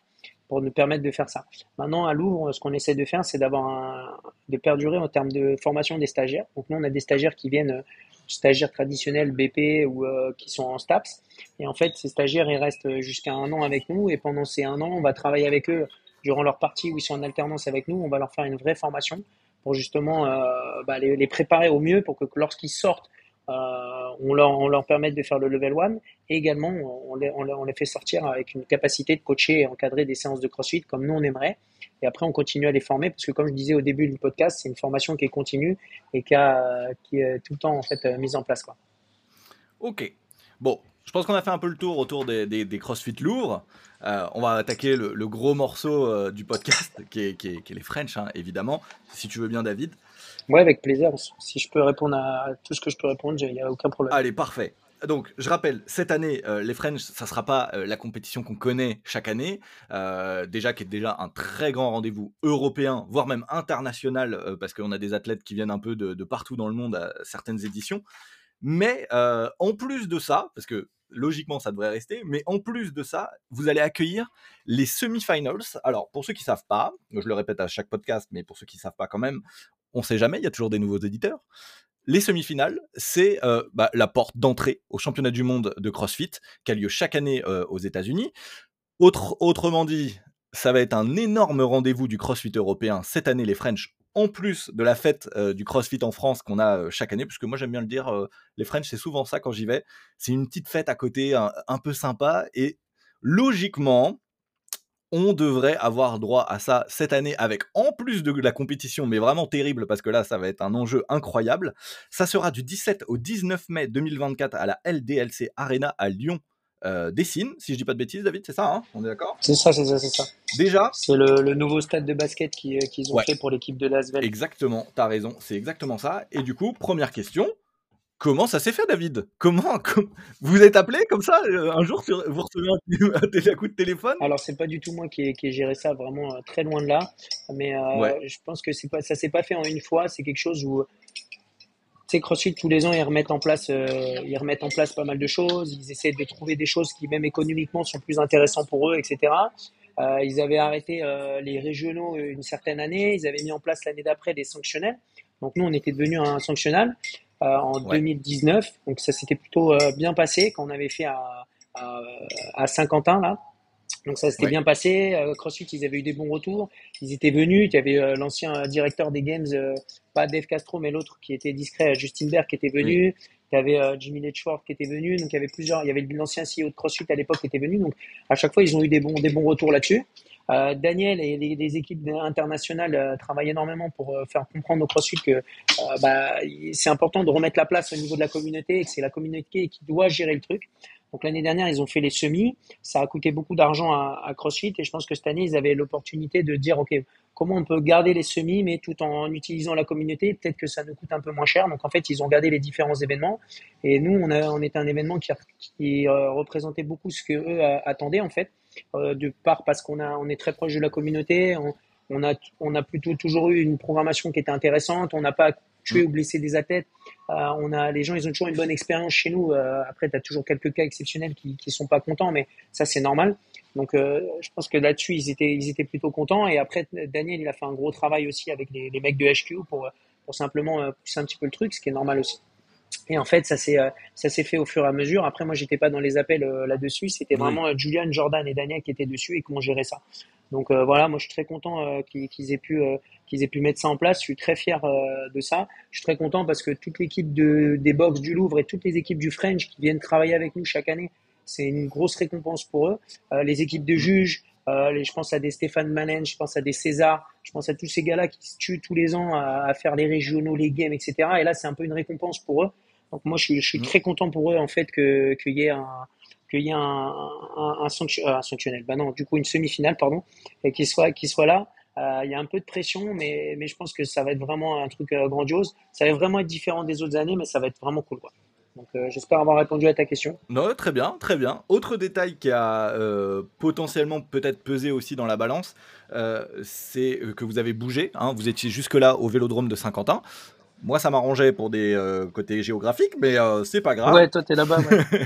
pour nous permettre de faire ça. Maintenant à Louvre, ce qu'on essaie de faire, c'est d'avoir de perdurer en termes de formation des stagiaires. Donc nous on a des stagiaires qui viennent euh, stagiaires traditionnels BP ou euh, qui sont en STAPS. Et en fait, ces stagiaires, ils restent jusqu'à un an avec nous. Et pendant ces un an, on va travailler avec eux durant leur partie où ils sont en alternance avec nous. On va leur faire une vraie formation pour justement euh, bah, les, préparer au mieux pour que lorsqu'ils sortent, on, leur, on leur permette de faire le level 1. Et également, on les, fait sortir avec une capacité de coacher et encadrer des séances de CrossFit comme nous, on aimerait. Et après, on continue à les former parce que, comme je disais au début du podcast, c'est une formation qui est continue et qui, est tout le temps en fait, mise en place. Quoi. Ok. Bon, je pense qu'on a fait un peu le tour autour des, CrossFit lourds. Euh, on va attaquer le, gros morceau euh, du podcast, qui est, les French, hein, évidemment. Si tu veux bien, David. Ouais, avec plaisir. Si je peux répondre à tout ce que je peux répondre, il n'y a aucun problème. Allez, parfait. Donc, je rappelle, cette année, euh, les French, ça ne sera pas euh, la compétition qu'on connaît chaque année, euh, déjà qui est déjà un très grand rendez-vous européen, voire même international, parce qu'on a des athlètes qui viennent un peu de, partout dans le monde à certaines éditions. Mais en plus de ça, parce que logiquement ça devrait rester, mais en plus de ça, vous allez accueillir les semi-finals. Alors, pour ceux qui ne savent pas, je le répète à chaque podcast, mais pour ceux qui ne savent pas quand même, on sait jamais, il y a toujours des nouveaux éditeurs. Les semi-finales, c'est euh, bah, la porte d'entrée au championnat du monde de CrossFit qui a lieu chaque année euh, aux États-Unis. Autre, autrement dit, ça va être un énorme rendez-vous du CrossFit européen cette année, les French, en plus de la fête euh, du CrossFit en France qu'on a chaque année, puisque moi j'aime bien le dire, les French, c'est souvent ça quand j'y vais. C'est une petite fête à côté, un, un peu sympa, et logiquement, on devrait avoir droit à ça cette année avec en plus de la compétition, mais vraiment terrible parce que là, ça va être un enjeu incroyable. Ça sera du 17 au 19 mai 2024 à la LDLC Arena à Lyon. Euh, Dessine, si je dis pas de bêtises, David, c'est ça, hein? On est d'accord? C'est ça, c'est ça, c'est ça. Déjà? C'est le, le, nouveau stade de basket qu'ils qui ont ouais. fait pour l'équipe de Lasvel. Exactement, t'as raison, c'est exactement ça. Et du coup, première question, Comment ça s'est fait, David? Comment vous êtes appelé comme ça euh, un jour vous recevez un, coup de téléphone? Alors c'est pas du tout moi qui ai, qui géré ça, vraiment euh, très loin de là. Mais euh, je pense que c'est pas ça s'est pas fait en une fois. C'est quelque chose où sais CrossFit tous les ans ils remettent en place ils remettent en place pas mal de choses. Ils essaient de trouver des choses qui même économiquement sont plus intéressantes pour eux, etc. ils avaient arrêté les régionaux une certaine année. Ils avaient mis en place l'année d'après des sanctionnels. Donc nous on était devenu un sanctionnel. Euh, en 2019. Donc ça s'était plutôt euh, bien passé quand on avait fait à, à, Saint-Quentin là. Donc ça s'était bien passé. Euh, CrossFit, ils avaient eu des bons retours. Ils étaient venus. Il y avait l'ancien directeur des Games, pas Dave Castro, mais l'autre qui était discret, Justin Berg, qui était venu. Il y avait Jimmy Letchworth qui était venu. Donc il y avait plusieurs. Il y avait l'ancien CEO de CrossFit à l'époque qui était venu. Donc à chaque fois, ils ont eu des bons, des retours là-dessus. Euh, Daniel et les, équipes internationales euh, travaillent énormément pour euh, faire comprendre au CrossFit que bah, c'est important de remettre la place au niveau de la communauté et que c'est la communauté qui doit gérer le truc. Donc l'année dernière, ils ont fait les semis. Ça a coûté beaucoup d'argent à, à, CrossFit et je pense que cette année, ils avaient l'opportunité de dire, OK, comment on peut garder les semis, mais tout en utilisant la communauté, peut-être que ça nous coûte un peu moins cher. Donc en fait, ils ont gardé les différents événements. Et nous, on, a, on était un événement qui, qui représentait beaucoup ce que eux attendaient en fait. Euh, de part parce qu'on a, on est très proche de la communauté. On, a, on a plutôt toujours eu une programmation qui était intéressante. On n'a pas tué ou blessé des athlètes. Euh, on a, les gens, ils ont toujours une bonne expérience chez nous. Euh, après, tu as toujours quelques cas exceptionnels qui ne sont pas contents, mais ça, c'est normal. Donc, je pense que là-dessus, ils étaient, ils étaient plutôt contents. Et après, Daniel, il a fait un gros travail aussi avec les, les mecs de HQ pour, pour simplement pousser un petit peu le truc, ce qui est normal aussi. Et en fait, ça s'est euh, ça s'est fait au fur et à mesure. Après, moi, j'étais pas dans les appels euh, là-dessus. C'était vraiment euh, Julian, Jordan et Daniel qui étaient dessus et qui ont géré ça. Donc voilà, moi, je suis très content qu'ils aient pu qu'ils aient pu mettre ça en place. Je suis très fier de ça. Je suis très content parce que toute l'équipe de, des box du Louvre et toutes les équipes du French qui viennent travailler avec nous chaque année, c'est une grosse récompense pour eux. les équipes de juges, euh, je pense à des Stéphane Manen, je pense à des César, je pense à tous ces gars-là qui se tuent tous les ans à, à, faire les régionaux, les games, etc. Et là, c'est un peu une récompense pour eux. Donc moi, je suis, je suis mm. très content pour eux en fait que qu'il y ait un qu'il y ait un, un, un, sanctionnel, bah non, du coup une semi-finale, pardon, et qu'il soit qu'il soit là. Euh, il y a un peu de pression, mais, mais je pense que ça va être vraiment un truc euh, grandiose. Ça va vraiment être différent des autres années, mais ça va être vraiment cool. Quoi. Donc euh, j'espère avoir répondu à ta question. Non, très bien, très bien. Autre détail qui a euh, potentiellement peut-être pesé aussi dans la balance, euh, c'est que vous avez bougé. Hein. vous étiez jusque-là au Vélodrome de Saint-Quentin. Moi, ça m'arrangeait pour des euh, côtés géographiques, mais euh, c'est pas grave. Ouais, toi, t'es là-bas.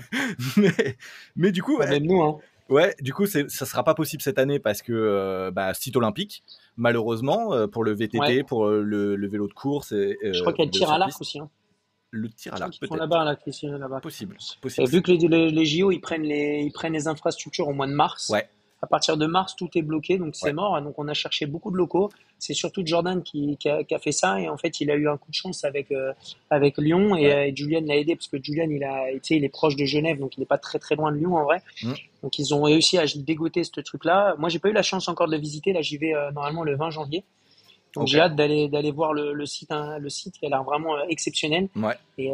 mais, mais, du coup, même nous, hein. Ouais, du coup, ça sera pas possible cette année parce que euh, bah, site olympique, malheureusement, pour le VTT, pour le, vélo de course. Et, Je crois qu'il y a le tir à l'arc aussi. Hein. Le tir à l'arc, peut-être. là-bas, là, Possible. possible. vu que les, les, JO, ils prennent les, ils prennent les infrastructures au mois de mars. Ouais. À partir de mars, tout est bloqué, donc c'est mort. Donc on a cherché beaucoup de locaux. C'est surtout Jordan qui, qui, a, qui, a, fait ça et en fait il a eu un coup de chance avec euh, avec Lyon et, euh, Julian l'a aidé parce que Julian il a il est proche de Genève donc il n'est pas très très loin de Lyon en vrai. Mm. Donc ils ont réussi à dégoter ce truc là. Moi j'ai pas eu la chance encore de le visiter. Là j'y vais euh, normalement le 20 janvier. Donc j'ai hâte d'aller d'aller voir le, le site hein, le site qui a l'air vraiment exceptionnel. Ouais. Et,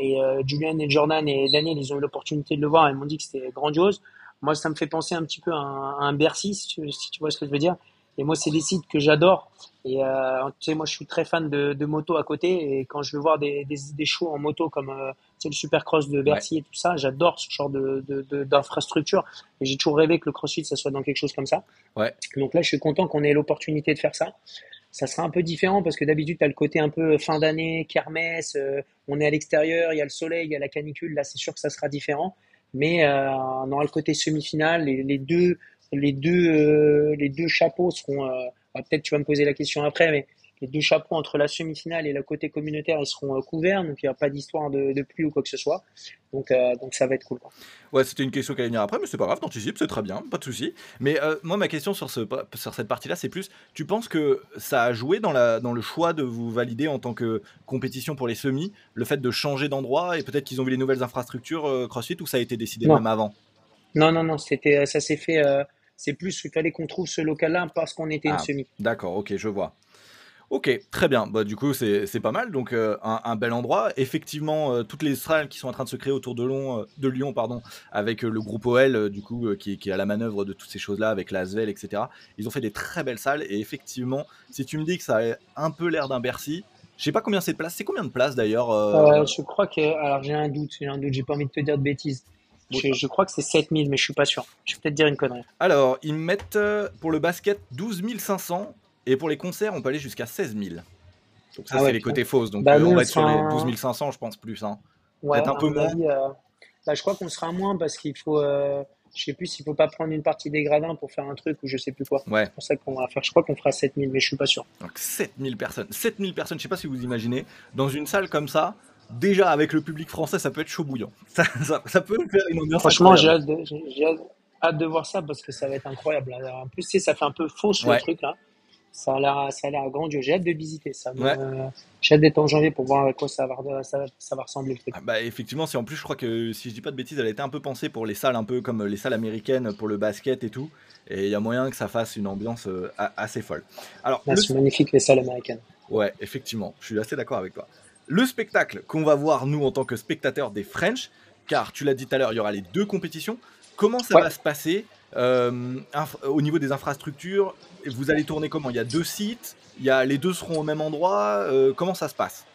et Julian et Jordan et Daniel ils ont eu l'opportunité de le voir. Ils m'ont dit que c'était grandiose. Moi, ça me fait penser un petit peu à un, Bercy, si tu, vois ce que je veux dire. Et moi, c'est des sites que j'adore. Et euh, tu sais, moi, je suis très fan de, de moto à côté. Et quand je veux voir des, des, des shows en moto comme euh, le Supercross de Bercy et tout ça, j'adore ce genre de, d'infrastructure. et j'ai toujours rêvé que le CrossFit, ça soit dans quelque chose comme ça. Ouais. Donc là, je suis content qu'on ait l'opportunité de faire ça. Ça sera un peu différent parce que d'habitude, tu as le côté un peu fin d'année, kermesse, euh, on est à l'extérieur, il y a le soleil, il y a la canicule. Là, c'est sûr que ça sera différent mais euh, on aura le côté semi-finale. Les, deux, les deux, euh, les deux chapeaux seront. Euh, bah, peut-être tu vas me poser la question après, mais les deux chapeaux entre la semi-finale et le côté communautaire, ils seront euh, couverts, donc il n'y a pas d'histoire de, de, pluie ou quoi que ce soit. Donc, euh, donc ça va être cool. Quoi. Ouais, c'était une question qui allait venir après, mais c'est pas grave, t'anticipes, c'est très bien, pas de souci. Mais euh, moi, ma question sur, ce, sur cette partie-là, c'est plus, tu penses que ça a joué dans, la, dans le choix de vous valider en tant que compétition pour les semis, le fait de changer d'endroit et peut-être qu'ils ont vu les nouvelles infrastructures CrossFit ou ça a été décidé même avant? Non, non, non, c'était, ça s'est fait. c'est plus qu'il fallait qu'on trouve ce local-là parce qu'on était une ah, semi. D'accord, ok, je vois. Ok, très bien. Bah, du coup, c'est pas mal. Donc, euh, un, bel endroit. Effectivement, euh, toutes les salles qui sont en train de se créer autour de, Lyon, euh, de Lyon, pardon, avec le groupe OL, du coup, qui, qui, est à la manœuvre de toutes ces choses-là, avec l'Asvel, etc. Ils ont fait des très belles salles. Et effectivement, si tu me dis que ça a un peu l'air d'un Bercy, Je sais pas combien c'est de places. C'est combien de places d'ailleurs. Je crois que. Alors j'ai un doute, j'ai un doute, j'ai pas envie de te dire de bêtises. Je, je, crois que c'est 7000, mais je suis pas sûr. Je vais peut-être dire une connerie. Alors, ils mettent pour le basket 12 500 et pour les concerts, on peut aller jusqu'à 16 000. Donc ça, ah c'est les côtés fausses. Donc bah, euh, on va être sur les 12 500, je pense plus. Hein. Ouais, Peut-être un peu moins. Euh, bah, je crois qu'on sera moins parce qu'il faut. Euh, je sais plus s'il faut pas prendre une partie des gradins pour faire un truc ou je sais plus quoi. Ouais. C'est pour ça qu'on va faire. Je crois qu'on fera 7000, mais je suis pas sûr. Donc 7000 personnes. 7000 personnes, je sais pas si vous imaginez, dans une salle comme ça, déjà avec le public français, ça peut être chaud bouillant. Ça, ça, peut faire une ambiance. Franchement, j'ai hâte, hâte, de voir ça parce que ça va être incroyable. En plus, ça fait un peu fausse le truc là. Ça a l'air, ça a l'air grandiose. J'ai hâte de visiter ça. J'ai hâte d'être en janvier pour voir à quoi ça va, ça, va ressembler. Ah bah, effectivement, c'est en plus, je crois que si je dis pas de bêtises, elle a été un peu pensée pour les salles, un peu comme les salles américaines pour le basket et tout. Et il y a moyen que ça fasse une ambiance euh, assez folle. Alors, ah, c'est magnifique les salles américaines. Ouais, effectivement, je suis assez d'accord avec toi. Le spectacle qu'on va voir nous en tant que spectateurs des French, car tu l'as dit tout à l'heure, il y aura les deux compétitions. Comment ça va se passer euh, au niveau des infrastructures vous allez tourner comment? Il y a deux sites, il y a, les deux seront au même endroit? Euh, comment ça se passe?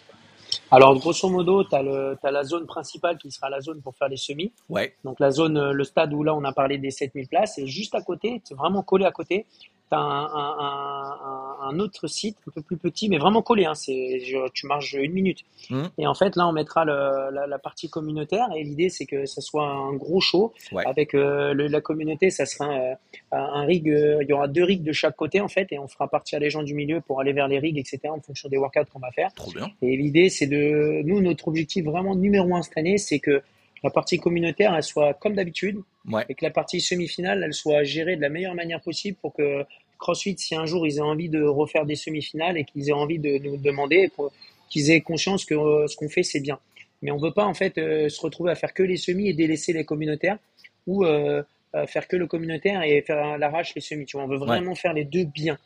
Alors, grosso modo, tu as, la zone principale qui sera la zone pour faire les semis. Ouais. Donc, la zone, euh, le stade où là, on a parlé des 7000 places. Et juste à côté, c'est vraiment collé à côté, tu as un, autre site un peu plus petit, mais vraiment collé. Hein, c'est, tu marches une minute. Mmh. Et en fait, là, on mettra la, partie communautaire. Et l'idée, c'est que ça soit un gros show. Avec euh, la communauté, ça sera euh, un, rig. Euh, il y aura deux rigs de chaque côté, en fait. Et on fera partir les gens du milieu pour aller vers les rigs, etc. en fonction des workouts qu'on va faire. Trop bien. Et l'idée, c'est de. Nous, notre objectif vraiment numéro un cette année, c'est que la partie communautaire, elle soit comme d'habitude, et que la partie semi-finale, elle soit gérée de la meilleure manière possible pour que CrossFit, si un jour ils aient envie de refaire des semi-finales et qu'ils aient envie de nous demander, qu'ils aient conscience que euh, ce qu'on fait, c'est bien. Mais on ne veut pas en fait euh, se retrouver à faire que les semis et délaisser les communautaires ou euh, faire que le communautaire et faire à l'arrache les semis. Tu vois, on veut vraiment faire les deux bien.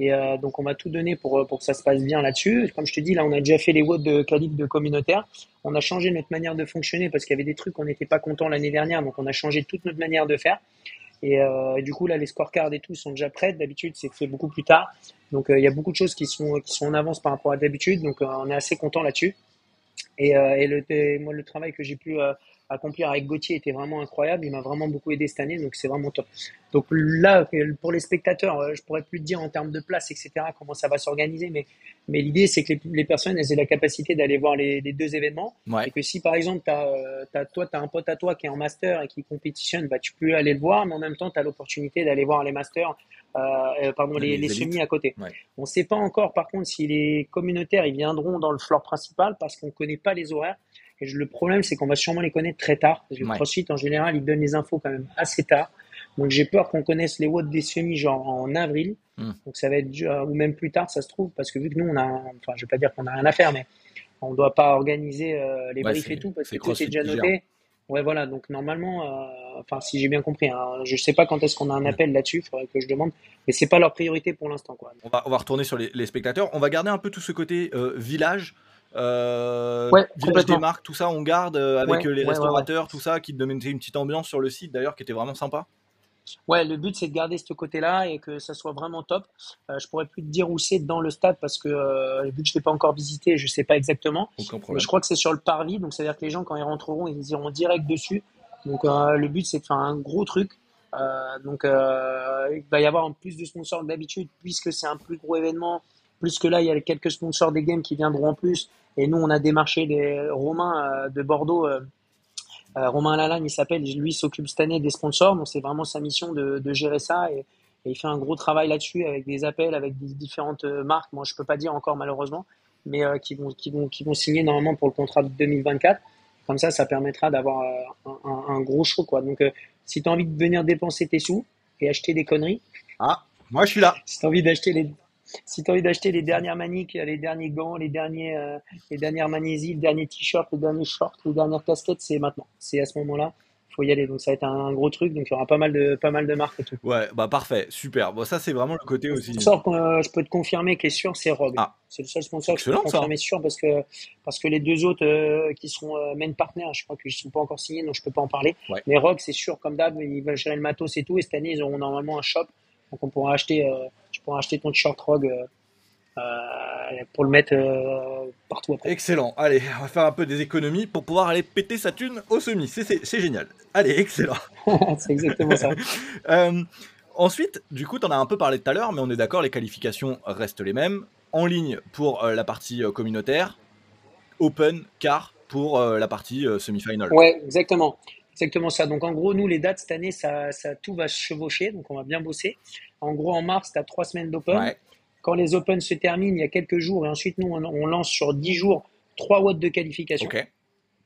Et donc, on va tout donner pour, pour que ça se passe bien là-dessus. Comme je te dis, là, on a déjà fait les WOD de calibre de communautaire. On a changé notre manière de fonctionner parce qu'il y avait des trucs qu'on n'était pas content l'année dernière. Donc, on a changé toute notre manière de faire. Euh, et, du coup, là, les scorecards et tout sont déjà prêts. D'habitude, c'est fait beaucoup plus tard. Donc, euh, il y a beaucoup de choses qui sont, qui sont en avance par rapport à d'habitude. Donc, euh, on est assez content là-dessus. Et, et, le, moi, le travail que j'ai pu accomplir avec Gauthier était vraiment incroyable. Il m'a vraiment beaucoup aidé cette année, donc c'est vraiment top. Donc là, pour les spectateurs, je pourrais plus te dire en termes de place, etc., comment ça va s'organiser, mais, mais l'idée, c'est que les, personnes elles aient la capacité d'aller voir les, deux événements. Et que si, par exemple, as, as, toi, tu as un pote à toi qui est en master et qui compétitionne, bah, tu peux aller le voir, mais en même temps, tu as l'opportunité d'aller voir les masters, euh, pardon, les, les, semis à côté. On ne sait pas encore, par contre, si les communautaires ils viendront dans le floor principal parce qu'on ne connaît pas les horaires. Et le problème, c'est qu'on va sûrement les connaître très tard. Parce que le CrossFit, en général, il donne les infos quand même assez tard. Donc j'ai peur qu'on connaisse les watts des semis genre en avril. Hmm. Donc ça va être ou même plus tard, ça se trouve, parce que vu que nous on a, enfin je vais pas dire qu'on a rien à faire, mais on ne doit pas organiser euh, les briefs et tout parce que tout est déjà noté. Ouais voilà, donc normalement, euh, enfin si j'ai bien compris, hein, je sais pas quand est-ce qu'on a un hmm. appel là-dessus, il faudrait que je demande, mais c'est pas leur priorité pour l'instant quoi. On va, on va retourner sur les, spectateurs, on va garder un peu tout ce côté euh, village. Euh, des marques, tout ça, on garde euh, avec euh, les restaurateurs, tout ça, qui donnait une petite ambiance sur le site d'ailleurs, qui était vraiment sympa. Ouais, le but c'est de garder ce côté-là et que ça soit vraiment top. Euh, je pourrais plus te dire où c'est dans le stade parce que euh, vu que je l'ai pas encore visité, je sais pas exactement. Mais je crois que c'est sur le parvis, donc c'est à dire que les gens quand ils rentreront, ils iront direct dessus. Donc le but c'est de faire un gros truc. donc il va y avoir plus de sponsors que d'habitude puisque c'est un plus gros événement. Plus que là, il y a quelques sponsors des games qui viendront en plus. Et nous, on a démarché des Romains euh, de Bordeaux. Euh, euh, Romain Lalagne, il s'appelle, lui s'occupe cette année des sponsors, donc c'est vraiment sa mission de, gérer ça et, il fait un gros travail là-dessus avec des appels, avec des différentes marques. Moi, je peux pas dire encore malheureusement, mais qui vont qui vont qui vont signer normalement pour le contrat de 2024. Comme ça, ça permettra d'avoir un, gros show quoi. Donc, si tu as envie de venir dépenser tes sous et acheter des conneries, ah, moi je suis là. Si tu as envie d'acheter les si tu as envie d'acheter les dernières maniques, les derniers gants, les, derniers, euh, les dernières magnésies, le dernier t-shirt, les derniers shorts, les dernières casquettes, c'est maintenant. C'est à ce moment-là. Il faut y aller. Donc ça va être un, gros truc. Donc il y aura pas mal de, pas mal de marques et tout. Ouais, bah parfait, super. Bon, ça, c'est vraiment le côté aussi. Le sponsor que je peux te confirmer qui est sûr, c'est Rogue. Ah. C'est le seul sponsor que je peux te confirmer sûr parce que, parce que les deux autres euh, qui sont euh, main partners, je crois qu'ils ne sont pas encore signés, donc je peux pas en parler. Mais Rogue, c'est sûr, comme d'hab, ils veulent gérer le matos et tout. Et cette année, ils auront normalement un shop donc on pourra acheter, euh, tu pourras acheter ton short Rogue euh, pour le mettre euh, partout après. Excellent. Allez, on va faire un peu des économies pour pouvoir aller péter sa thune au semi. C'est génial. Allez, excellent. c'est exactement ça. Euh, ensuite, du coup, tu en as un peu parlé tout à l'heure, mais on est d'accord, les qualifications restent les mêmes. En ligne pour la partie communautaire, open, car pour la partie semi-final. Ouais, exactement. Exactement ça. Donc en gros, nous, les dates cette année, ça, ça, tout va se chevaucher, donc on va bien bosser. En gros, en mars, tu as trois semaines d'open. Quand les Open se terminent, il y a quelques jours, et ensuite nous, on, lance sur 10 jours trois watts de qualification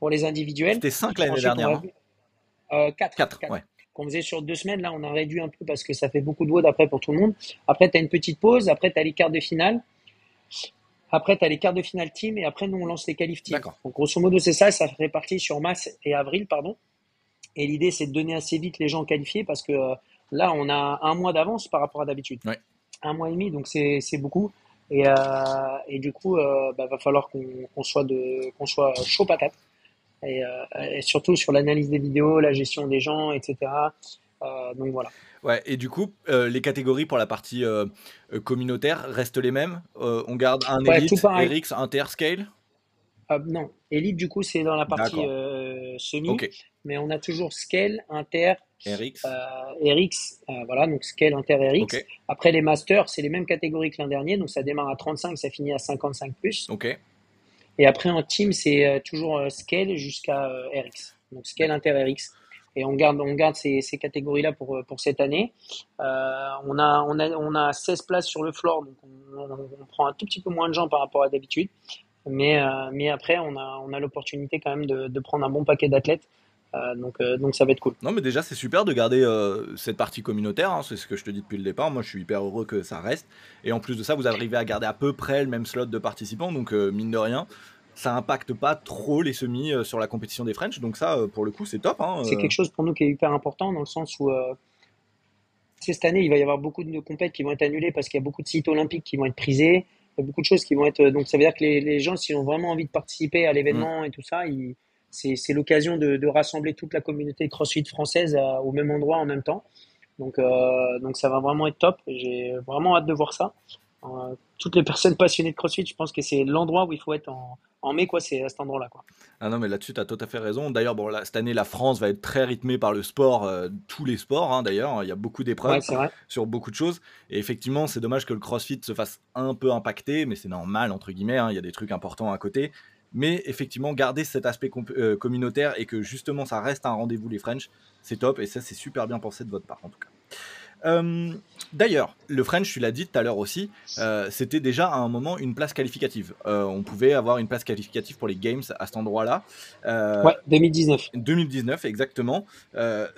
pour les individuels. C'était 5 l'année dernière. 4. Hein. Euh, Qu'on faisait sur deux semaines, là, on a réduit un peu parce que ça fait beaucoup de watts après pour tout le monde. Après, tu as une petite pause, après, tu as les quarts de finale. Après, tu as les quarts de finale team et après, nous, on lance les qualifs team. Donc, grosso modo, c'est ça, ça fait partie sur mars et avril, pardon. Et l'idée, c'est de donner assez vite les gens qualifiés parce que euh, là, on a un mois d'avance par rapport à d'habitude. Un mois et demi, donc c'est beaucoup. Et, euh, et, du coup, il euh, bah, va falloir qu'on soit, de, qu'on soit chaud patate. Et, et surtout sur l'analyse des vidéos, la gestion des gens, etc. donc voilà. Ouais, et du coup, les catégories pour la partie communautaire restent les mêmes? on garde un Elite, RX, Inter, Scale non, Elite, du coup, c'est dans la partie semi. Mais on a toujours Scale, Inter, RX. Euh, RX, euh, voilà, donc Scale, Inter, RX. Après les Masters, c'est les mêmes catégories que l'an dernier, donc ça démarre à 35, ça finit à 55 plus. Ok. Et après en team, c'est euh, toujours Scale jusqu'à RX. Donc Scale, Inter, RX. Et on garde, on garde ces, ces catégories-là pour, pour cette année. on, a, on, a, on a 16 places sur le floor, donc on, prend un tout petit peu moins de gens par rapport à d'habitude. Mais, mais après, on a, on a l'opportunité quand même de, de prendre un bon paquet d'athlètes. Euh, donc, euh, donc ça va être cool. Non, mais déjà, c'est super de garder euh, cette partie communautaire. Hein, c'est ce que je te dis depuis le départ. Moi, je suis hyper heureux que ça reste. Et en plus de ça, vous arrivez à garder à peu près le même slot de participants. Donc, mine de rien, ça impacte pas trop les semis sur la compétition des French. Donc, ça, pour le coup, c'est top. Hein, c'est quelque chose pour nous qui est hyper important dans le sens où. cette année, il va y avoir beaucoup de compétitions qui vont être annulées parce qu'il y a beaucoup de sites olympiques qui vont être prisés. Il y a beaucoup de choses qui vont être. Donc, ça veut dire que les, les gens, s'ils ont vraiment envie de participer à l'événement mmh. et tout ça, c'est l'occasion de, rassembler toute la communauté CrossFit française au même endroit en même temps. Donc, euh, donc ça va vraiment être top. J'ai vraiment hâte de voir ça. Euh, toutes les personnes passionnées de CrossFit, je pense que c'est l'endroit où il faut être en, en mai, quoi. C'est à cet endroit-là, quoi. Ah non, mais là-dessus, tu as tout à fait raison. D'ailleurs, bon, cette année, la France va être très rythmée par le sport, euh, tous les sports, hein, d'ailleurs. Il y a beaucoup d'épreuves sur beaucoup de choses. Et effectivement, c'est dommage que le CrossFit se fasse un peu impacter, mais c'est normal, entre guillemets. Hein. Il y a des trucs importants à côté mais effectivement garder cet aspect euh, communautaire et que justement ça reste un rendez-vous les French, c'est top et ça c'est super bien pensé de votre part en tout cas. Euh, d'ailleurs, le French, tu l'as dit tout à l'heure aussi, euh, c'était déjà à un moment une place qualificative. on pouvait avoir une place qualificative pour les Games à cet endroit-là. ouais, 2019. 2019, exactement.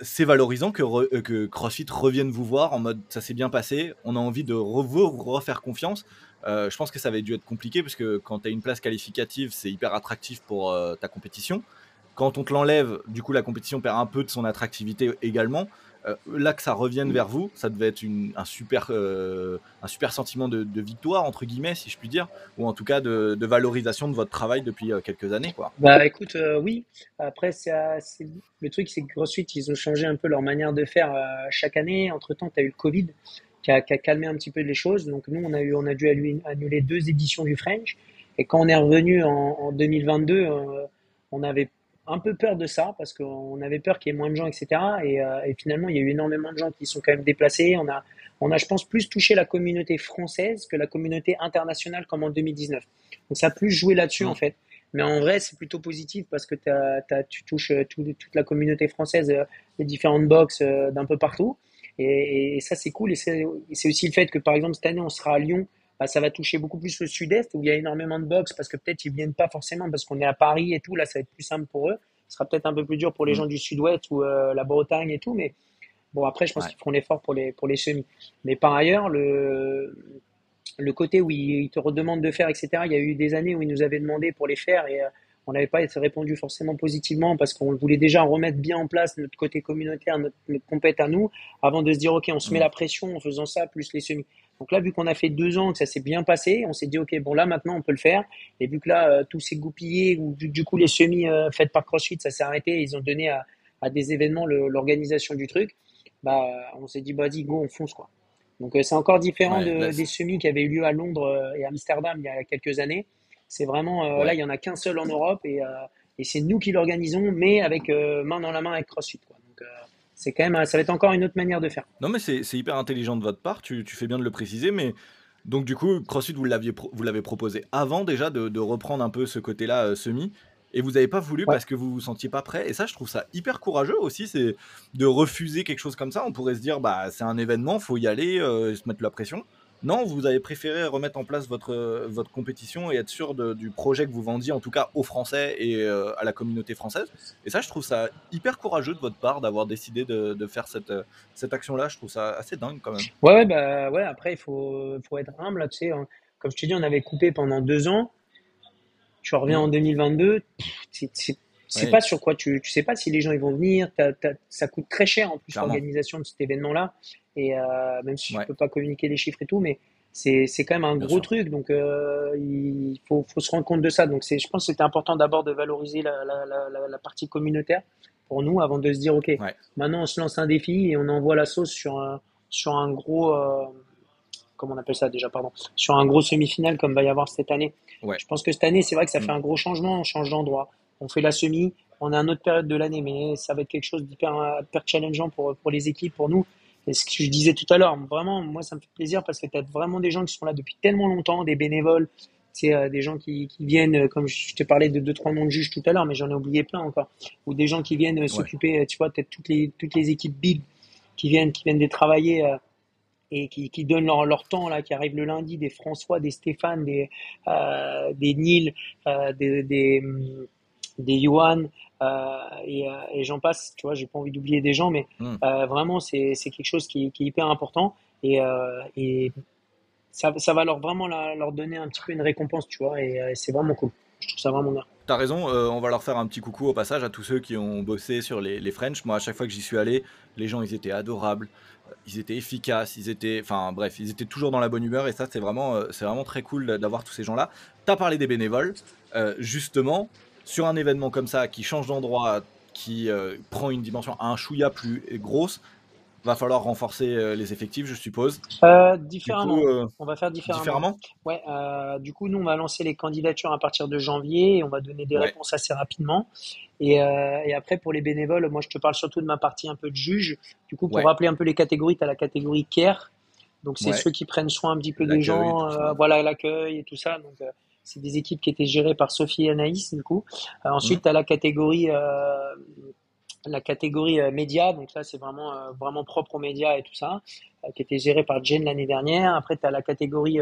c'est valorisant que, que CrossFit revienne vous voir en mode ça s'est bien passé, on a envie de vous refaire confiance. Euh, je pense que ça avait dû être compliqué parce que quand tu as une place qualificative, c'est hyper attractif pour euh, ta compétition. Quand on te l'enlève, du coup, la compétition perd un peu de son attractivité également. Euh, là, que ça revienne vers vous, ça devait être un, super, un super sentiment de, victoire, entre guillemets, si je puis dire, ou en tout cas de, valorisation de votre travail depuis quelques années. Quoi. Bah écoute, oui. Après, c'est, le truc, c'est que ensuite, ils ont changé un peu leur manière de faire chaque année. Entre temps, tu as eu le Covid qui a, calmé un petit peu les choses. Donc nous, on a, eu, on a dû annuler deux éditions du French. Et quand on est revenu en, 2022, euh, on avait un peu peur de ça parce qu'on avait peur qu'il y ait moins de gens, etc. Euh, et, finalement, il y a eu énormément de gens qui sont quand même déplacés. On a, on a, je pense, plus touché la communauté française que la communauté internationale comme en 2019. Donc ça a plus joué là-dessus en fait. Mais en vrai, c'est plutôt positif parce que tu touches euh, toute la communauté française, les différentes box d'un peu partout. Et, ça, c'est cool. Et c'est aussi le fait que, par exemple, cette année, on sera à Lyon. Bah, ça va toucher beaucoup plus le sud-est où il y a énormément de box parce que peut-être ils viennent pas forcément parce qu'on est à Paris et tout. Là, ça va être plus simple pour eux. Ce sera peut-être un peu plus dur pour les mm. gens du sud-ouest ou euh, la Bretagne et tout. Mais bon, après, je pense qu'ils feront l'effort pour les, pour les semis. Mais par ailleurs, le, le côté où ils, te redemandent de faire, etc., il y a eu des années où ils nous avaient demandé pour les faire et euh, on n'avait pas répondu forcément positivement parce qu'on voulait déjà remettre bien en place notre côté communautaire, notre, notre à nous, avant de se dire, OK, on se met la pression en faisant ça, plus les semis. Donc là, vu qu'on a fait deux ans, que ça s'est bien passé, on s'est dit, OK, bon, là, maintenant, on peut le faire. Et vu que là, euh, tout s'est goupillé, ou du, coup, les semis euh, faits par CrossFit, ça s'est arrêté, ils ont donné à, des événements l'organisation du truc, bah, on s'est dit, bah, vas-y, go, on fonce, quoi. Donc c'est encore différent Ouais, de- là, c'est- des semis qui avaient eu lieu à Londres euh, et Amsterdam il y a quelques années. C'est vraiment, euh, Ouais. là, il y en a qu'un seul en Europe et, euh, et c'est nous qui l'organisons, mais avec euh, main dans la main avec CrossFit. Quoi. C'est quand même, ça va être encore une autre manière de faire. Non, mais c'est hyper intelligent de votre part, tu, tu fais bien de le préciser, mais donc du coup, CrossFit, vous pro- l'avez proposé avant déjà de, de reprendre un peu ce côté-là euh, semi, et vous n'avez pas voulu Ouais. parce que vous vous sentiez pas prêt, et ça, je trouve ça hyper courageux aussi, c'est de refuser quelque chose comme ça. On pourrait se dire, bah, c'est un événement, faut y aller, euh, se mettre la pression. Non, vous avez préféré remettre en place votre, euh, votre compétition et être sûr de- du projet que vous vendiez, en tout cas aux Français et euh, à la communauté française. Et ça, je trouve ça hyper courageux de votre part d'avoir décidé de, de faire cette, euh, cette action-là. Je trouve ça assez dingue quand même. Ouais, bah, ouais, après, il faut, faut être humble, tu sais. hein. Comme je te dis, on avait coupé pendant deux ans. Tu reviens en 2022, pff, c'est Ouais. pas sur quoi tu, tu sais pas si les gens ils vont venir. Ça coûte très cher en plus l'organisation de cet événement-là. Et euh, même si Ouais. je peux pas communiquer les chiffres et tout, mais c'est quand même un Bien gros sûr. truc. Donc euh, il faut, faut se rendre compte de ça. Donc c'est, je pense que c'était important d'abord de valoriser la, la, la, la- la partie communautaire pour nous avant de se dire ok, Ouais. maintenant on se lance un défi et on envoie la sauce sur un, sur un gros euh, comment on appelle ça déjà, pardon, sur un gros semi-finale comme va y avoir cette année. Ouais. Je pense que cette année, c'est vrai que ça Mm. fait un gros changement, on change d'endroit. On fait la semi, on à une autre période de l'année, mais ça va être quelque chose d'hyper hyper challengeant pour, pour les équipes, pour nous. Et ce que je disais tout à l'heure, vraiment, moi, ça me fait plaisir parce que tu as vraiment des gens qui sont là depuis tellement longtemps, des bénévoles, c'est euh, des gens qui, qui viennent, euh, comme je te parlais de deux, trois noms de juges tout à l'heure, mais j'en ai oublié plein encore, ou des gens qui viennent euh, s'occuper, euh, tu vois, peut-être toutes les, toutes les équipes BID qui viennent, qui viennent de travailler euh, et qui, qui donnent leur, leur temps, là, qui arrivent le lundi, des François, des Stéphane, des, euh, des euh, des, des, hum, des Johan, euh, et, euh, et j'en passe, tu vois, j'ai pas envie d'oublier des gens, mais Mm. euh, vraiment, c'est quelque chose qui, qui est hyper important et, et ça, ça va leur vraiment la- leur donner un petit peu une récompense, tu vois, et c'est vraiment cool. Je trouve ça vraiment bien. T'as raison, euh, on va leur faire un petit coucou au passage à tous ceux qui ont bossé sur les, les French. Moi, à chaque fois que j'y suis allé, les gens, ils étaient adorables, ils étaient efficaces, ils étaient, enfin bref, ils étaient toujours dans la bonne humeur et ça, c'est vraiment, euh, c'est vraiment très cool d'avoir tous ces gens-là. T'as parlé des bénévoles, euh, justement, sur un événement comme ça qui change d'endroit, qui euh, prend une dimension un chouïa plus grosse, va falloir renforcer euh, les effectifs, je suppose. Euh, différemment, coup, on va faire différemment. différemment Ouais, du coup, nous, on va lancer les candidatures à partir de janvier et on va donner des Ouais. réponses assez rapidement. Et, et après, pour les bénévoles, moi, je te parle surtout de ma partie un peu de juge. Du coup, pour Ouais. rappeler un peu les catégories, tu as la catégorie care. Donc, c'est ceux qui prennent soin un petit peu des gens, voilà, l'accueil et tout ça. Donc, c'est des équipes qui étaient gérées par Sophie et Anaïs, du coup. Euh, ensuite, tu as la catégorie, euh, la catégorie euh, média. Donc, là, c'est vraiment, euh, vraiment propre aux médias et tout ça, euh, qui était gérée par Jen l'année dernière. Après, tu as la catégorie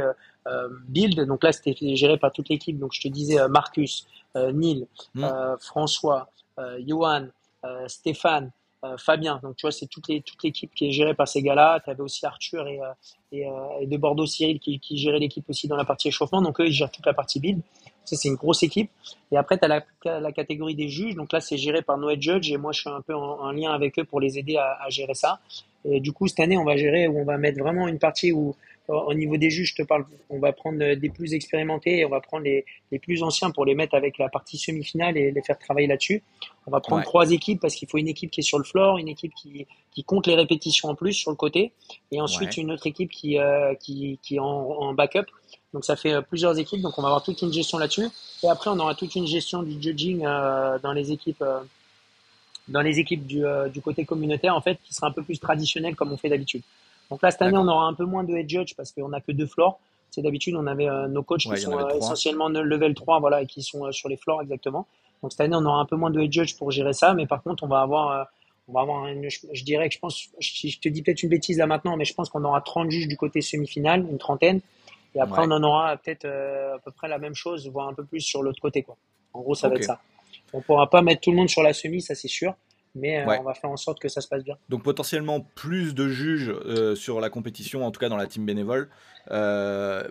build. Donc là, c'était géré par toute l'équipe. Donc je te disais euh, Marcus, euh, Neil, Mm. euh, François, euh, Johan, euh, Stéphane, Fabien. Donc tu vois, c'est toute l'équipe qui est gérée par ces gars-là. Tu avais aussi Arthur et, euh, et, euh, et de Bordeaux Cyril qui, qui géraient l'équipe aussi dans la partie échauffement. Donc eux, ils gèrent toute la partie build. Ça, c'est une grosse équipe. Et après, tu as la, la catégorie des juges. Donc là, c'est géré par Noé Judge et moi, je suis un peu en, en lien avec eux pour les aider à, à gérer ça. Et du coup, cette année, on va gérer où on va mettre vraiment une partie où au niveau des juges, je te parle, on va prendre des plus expérimentés et on va prendre les, les plus anciens pour les mettre avec la partie semi-finale et les faire travailler là-dessus. On va prendre Ouais. trois équipes parce qu'il faut une équipe qui est sur le floor, une équipe qui, qui compte les répétitions en plus sur le côté et ensuite Ouais. une autre équipe qui, euh, qui, qui est en, en backup. Donc ça fait euh, plusieurs équipes, donc on va avoir toute une gestion là-dessus. Et après, on aura toute une gestion du judging euh, dans les équipes. euh, dans les équipes du, du côté communautaire, en fait, qui sera un peu plus traditionnel comme on fait d'habitude. Donc là, cette année, on aura un peu moins de head judge parce qu'on n'a que deux floors. C'est d'habitude, on avait euh, nos coachs Ouais, qui sont euh, essentiellement level 3, voilà, et qui sont euh, sur les floors exactement. Donc cette année, on aura un peu moins de head judge pour gérer ça, mais par contre, on va avoir, on va avoir une, je, je dirais que je pense, je, je te dis peut-être une bêtise là maintenant, mais je pense qu'on aura 30 juges du côté semi-finale, une trentaine. Et après, Ouais. on en aura peut-être à peu près la même chose, voire un peu plus sur l'autre côté, quoi. En gros, ça va être ça. On pourra pas mettre tout le monde sur la semi, ça c'est sûr, mais euh, Ouais. on va faire en sorte que ça se passe bien. Donc potentiellement plus de juges euh, sur la compétition, en tout cas dans la team bénévole. Euh,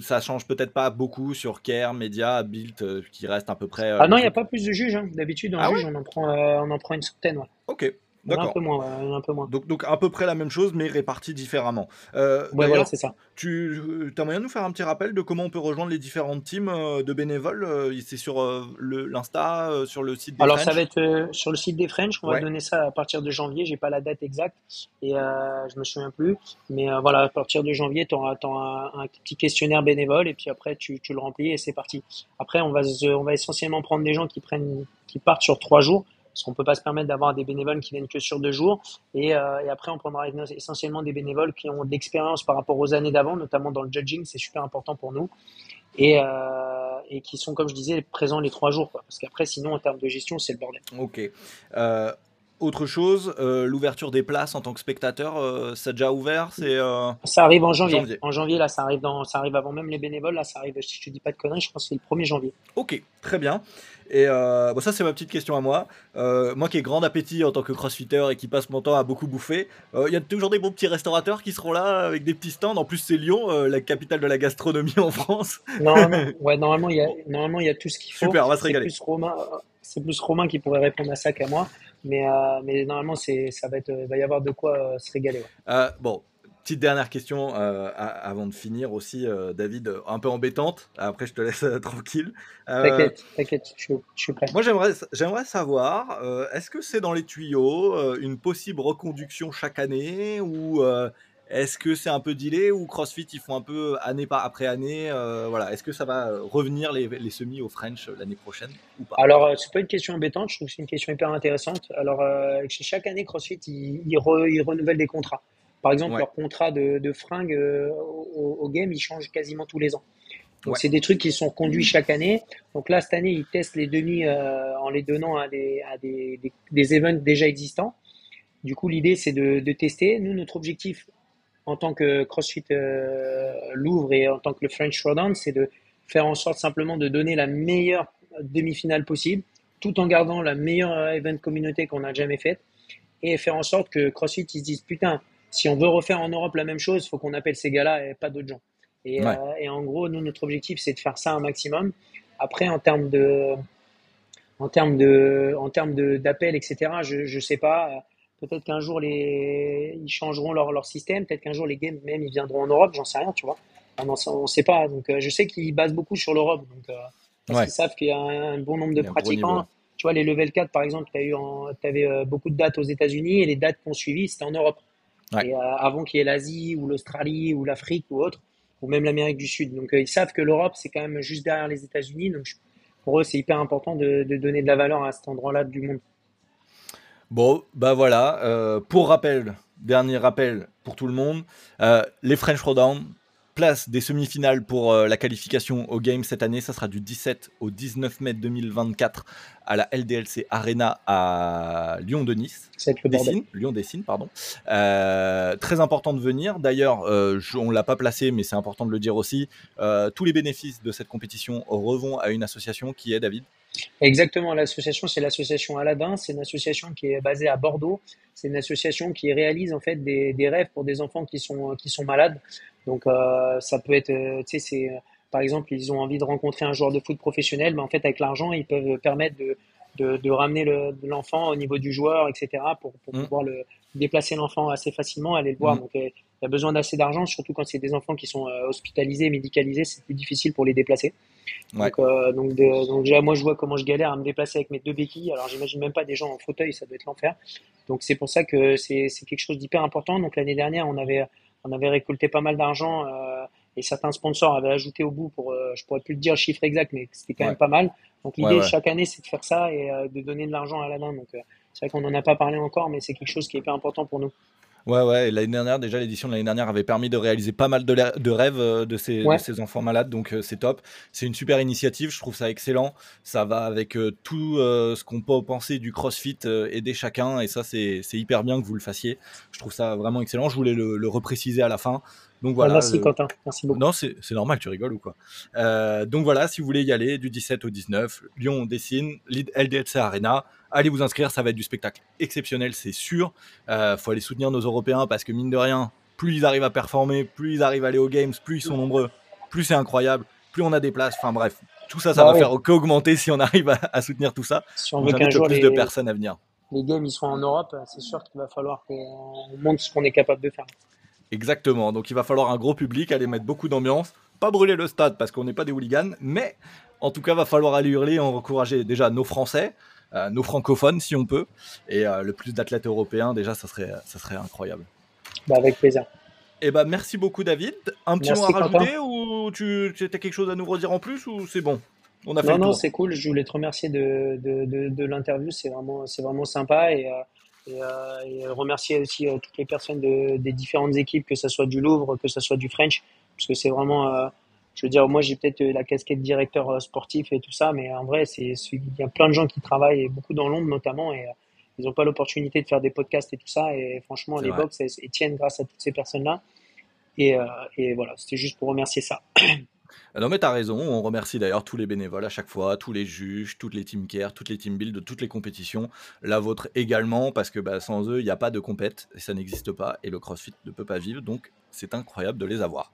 ça change peut-être pas beaucoup sur Care, Media, Build, euh, qui reste à peu près. euh, Ah non, il n'y a pas plus de juges. hein. D'habitude, en Ah juge, on, en prend, euh, on en prend une centaine. ouais. Ok, Un peu moins, un peu moins. Donc, donc à peu près la même chose, mais répartie différemment. Euh, ouais, voilà, c'est ça. Tu as moyen de nous faire un petit rappel de comment on peut rejoindre les différentes teams euh, de bénévoles euh, C'est sur l'Insta, sur le site des Alors, ça va être sur le site des French. On va donner ça à partir de janvier. J'ai pas la date exacte et je me souviens plus. Mais voilà, à partir de janvier, tu auras, un, un, petit questionnaire bénévole et puis après, tu, tu le remplis et c'est parti. Après, on va, on va essentiellement prendre des gens qui, prennent, qui partent sur trois jours parce qu'on peut pas se permettre d'avoir des bénévoles qui viennent que sur deux jours. Et, euh, après, on prendra essentiellement des bénévoles qui ont de l'expérience par rapport aux années d'avant, notamment dans le judging, c'est super important pour nous. Et, euh, qui sont, comme je disais, présents les trois jours. Parce qu'après, sinon, en termes de gestion, c'est le bordel. Ok. Euh, autre chose, euh, l'ouverture des places en tant que spectateur, euh, ça a déjà ouvert c'est, euh, Ça arrive en janvier. En janvier, là, ça arrive, dans, ça arrive avant même les bénévoles. Là, ça arrive, si je ne dis pas de conneries, je pense que c'est le 1er janvier. Ok, très bien. Et bon, ça, c'est ma petite question à moi. moi qui ai grand appétit en tant que crossfitter et qui passe mon temps à beaucoup bouffer, il y a toujours des bons petits restaurateurs qui seront là avec des petits stands. En plus, c'est Lyon, la capitale de la gastronomie en France. Normalement, ouais, normalement, il y a, normalement, y a tout ce qu'il faut. Super, on va se régaler. C'est plus Romain, c'est plus Romain qui pourrait répondre à ça qu'à moi. Mais, euh, mais normalement, c'est, ça va, être, va y avoir de quoi euh, se régaler. Euh, bon, petite dernière question avant de finir aussi, David, un peu embêtante. Après, je te laisse tranquille. t'inquiète, t'inquiète, je, suis prêt. Moi, j'aimerais, j'aimerais savoir, est-ce que c'est dans les tuyaux une possible reconduction chaque année ou est-ce que c'est un peu dealé ou CrossFit ils font un peu année par après année euh, Voilà, est-ce que ça va revenir les, les semis au French euh, l'année prochaine ou pas? Alors euh, c'est pas une question embêtante, je trouve que c'est une question hyper intéressante. Alors chaque année CrossFit ils, ils, renouvellent des contrats. Par exemple leur contrat de, de fringues au, game il change quasiment tous les ans. Donc c'est des trucs qui sont conduits chaque année. Donc là cette année ils testent les demi en les donnant à des, à des, des, des events déjà existants. Du coup, l'idée, c'est de, de, tester. Nous, notre objectif, en tant que CrossFit euh, Louvre et en tant que le French Showdown, c'est de faire en sorte simplement de donner la meilleure demi-finale possible, tout en gardant la meilleure event communauté qu'on a jamais faite, et faire en sorte que CrossFit ils se disent putain, si on veut refaire en Europe la même chose, il faut qu'on appelle ces gars-là et pas d'autres gens. Et, euh, et, en gros, nous, notre objectif, c'est de faire ça un maximum. Après, en termes de, en termes de, en termes d'appels, etc. Je, je sais pas. Peut-être qu'un jour les ils changeront leur, leur système, peut-être qu'un jour les games même ils viendront en Europe, j'en sais rien, tu vois. On ne sait pas. Donc euh, je sais qu'ils basent beaucoup sur l'Europe, donc euh, parce savent qu'il y a un, bon nombre de pratiquants. Tu vois les level 4 par exemple, tu eu avais euh, beaucoup de dates aux États-Unis et les dates qu'on suivi c'était en Europe. Et avant qu'il y ait l'Asie ou l'Australie ou l'Afrique ou autre, ou même l'Amérique du Sud. Donc ils savent que l'Europe c'est quand même juste derrière les États-Unis, donc pour eux c'est hyper important de, de donner de la valeur à cet endroit-là du monde. Bon, bah voilà. Euh, pour rappel, dernier rappel pour tout le monde, euh, les French Showdown, place des semi-finales pour euh, la qualification au game cette année. Ça sera du 17 au 19 mai 2024 à la LDLC Arena à Lyon-de-Nice. Lyon-Dessine, pardon. très important de venir. D'ailleurs, on ne l'a pas placé, mais c'est important de le dire aussi. tous les bénéfices de cette compétition revont à une association qui est, David? Exactement, l'association, c'est l'association Aladdin, c'est une association qui est basée à Bordeaux, c'est une association qui réalise en fait des, des, rêves pour des enfants qui sont, qui sont malades. Donc euh, ça peut être, euh, tu sais, c'est par exemple, ils ont envie de rencontrer un joueur de foot professionnel, mais en fait avec l'argent, ils peuvent permettre de, de, de ramener l'enfant au niveau du joueur, etc., pour, pour mmh. pouvoir le, déplacer l'enfant assez facilement, aller le voir. Mmh. Donc euh, il y a besoin d'assez d'argent, surtout quand c'est des enfants qui sont hospitalisés, médicalisés, c'est plus difficile pour les déplacer. Donc, euh, donc, donc, déjà, moi, je vois comment je galère à me déplacer avec mes deux béquilles. Alors, j'imagine même pas des gens en fauteuil, ça doit être l'enfer. Donc, c'est pour ça que c'est quelque chose d'hyper important. Donc, l'année dernière, on avait, on avait récolté pas mal d'argent euh, et certains sponsors avaient ajouté au bout pour, euh, je pourrais plus te dire le chiffre exact, mais c'était quand même pas mal. Donc, l'idée chaque année, c'est de faire ça et euh, de donner de l'argent à la main. Donc, c'est vrai qu'on n'en a pas parlé encore, mais c'est quelque chose qui est hyper important pour nous. Ouais, ouais, l'année dernière, déjà, l'édition de l'année dernière avait permis de réaliser pas mal de, de rêves euh, de ces, de ces, enfants malades, donc euh, c'est top. C'est une super initiative, je trouve ça excellent. Ça va avec euh, tout ce qu'on peut penser du CrossFit, aider chacun, et ça, c'est hyper bien que vous le fassiez. Je trouve ça vraiment excellent. Je voulais le, le repréciser à la fin. Donc voilà. Merci Quentin, merci beaucoup. Non, c'est normal, tu rigoles ou quoi. donc voilà, si vous voulez y aller, du 17 au 19, Lyon dessine, LDLC Arena allez vous inscrire, ça va être du spectacle exceptionnel, c'est sûr. Euh, faut aller soutenir nos Européens parce que mine de rien, plus ils arrivent à performer, plus ils arrivent à aller aux games, plus ils sont nombreux, plus c'est incroyable, plus on a des places. Enfin bref, tout ça, ça bah va faire qu'augmenter si on arrive à, soutenir tout ça. Si on veut qu'un jour plus de personnes à venir. les games ils sont en Europe, c'est sûr qu'il va falloir qu'on montre ce qu'on est capable de faire. Exactement. Donc il va falloir un gros public, aller mettre beaucoup d'ambiance, pas brûler le stade parce qu'on n'est pas des hooligans, mais en tout cas va falloir aller hurler, encourager déjà nos Français, nos francophones si on peut, et euh, le plus d'athlètes européens déjà, ça serait, ça serait incroyable. Bah, avec plaisir. Eh bah merci beaucoup David. Un petit mot à rajouter ou tu, tu as quelque chose à nous redire en plus ou c'est bon? On a fait Non, non, c'est cool. Je voulais te remercier de, de, de, l'interview. C'est vraiment, c'est vraiment sympa. Et, euh, et, remercier aussi toutes les personnes des différentes équipes, que ce soit du Louvre, que ce soit du French, parce que c'est vraiment je veux dire, moi j'ai peut-être la casquette directeur euh, sportif et tout ça, mais en vrai, c'est il y a plein de gens qui travaillent, et beaucoup dans l'ombre notamment, et euh, ils n'ont pas l'opportunité de faire des podcasts et tout ça. Et franchement, les box elles, tiennent grâce à toutes ces personnes-là. Et, euh, et voilà, c'était juste pour remercier ça. Ah non mais t'as raison, on remercie d'ailleurs tous les bénévoles à chaque fois, tous les juges, toutes les team care, toutes les team build de toutes les compétitions, la vôtre également, parce que bah, sans eux, il n'y a pas de compète, et ça n'existe pas, et le CrossFit ne peut pas vivre, donc c'est incroyable de les avoir.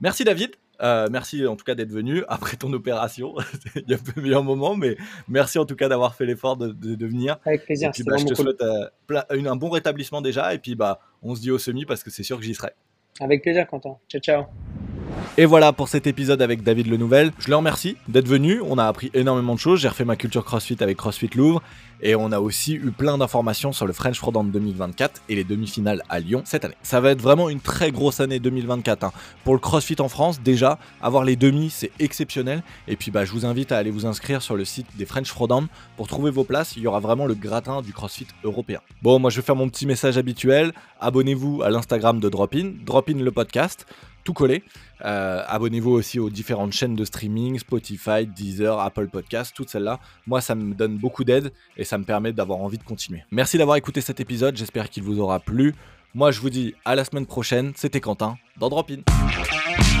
Merci David, euh, merci en tout cas d'être venu après ton opération. Il y a peu meilleur moment, mais merci en tout cas d'avoir fait l'effort de, venir. Avec plaisir. Et puis, bah, je te souhaite euh, un bon rétablissement déjà. Et puis bah, on se dit au semi parce que c'est sûr que j'y serai. Avec plaisir, Quentin. Ciao, ciao. Et voilà pour cet épisode avec David Le Nouvel. Je le remercie d'être venu. On a appris énormément de choses. J'ai refait ma culture CrossFit avec CrossFit Louvre. Et on a aussi eu plein d'informations sur le French Frodant 2024 et les demi-finales à Lyon cette année. Ça va être vraiment une très grosse année 2024. Hein. Pour le CrossFit en France, déjà, avoir les demi, c'est exceptionnel. Et puis bah, je vous invite à aller vous inscrire sur le site des French Frodant pour trouver vos places. Il y aura vraiment le gratin du CrossFit européen. Bon, moi je vais faire mon petit message habituel. Abonnez-vous à l'Instagram de Dropin, Dropin le podcast tout collé. Euh, abonnez-vous aussi aux différentes chaînes de streaming, Spotify, Deezer, Apple Podcast, toutes celles-là. Moi, ça me donne beaucoup d'aide et ça me permet d'avoir envie de continuer. Merci d'avoir écouté cet épisode, j'espère qu'il vous aura plu. Moi, je vous dis à la semaine prochaine. C'était Quentin dans Drop In.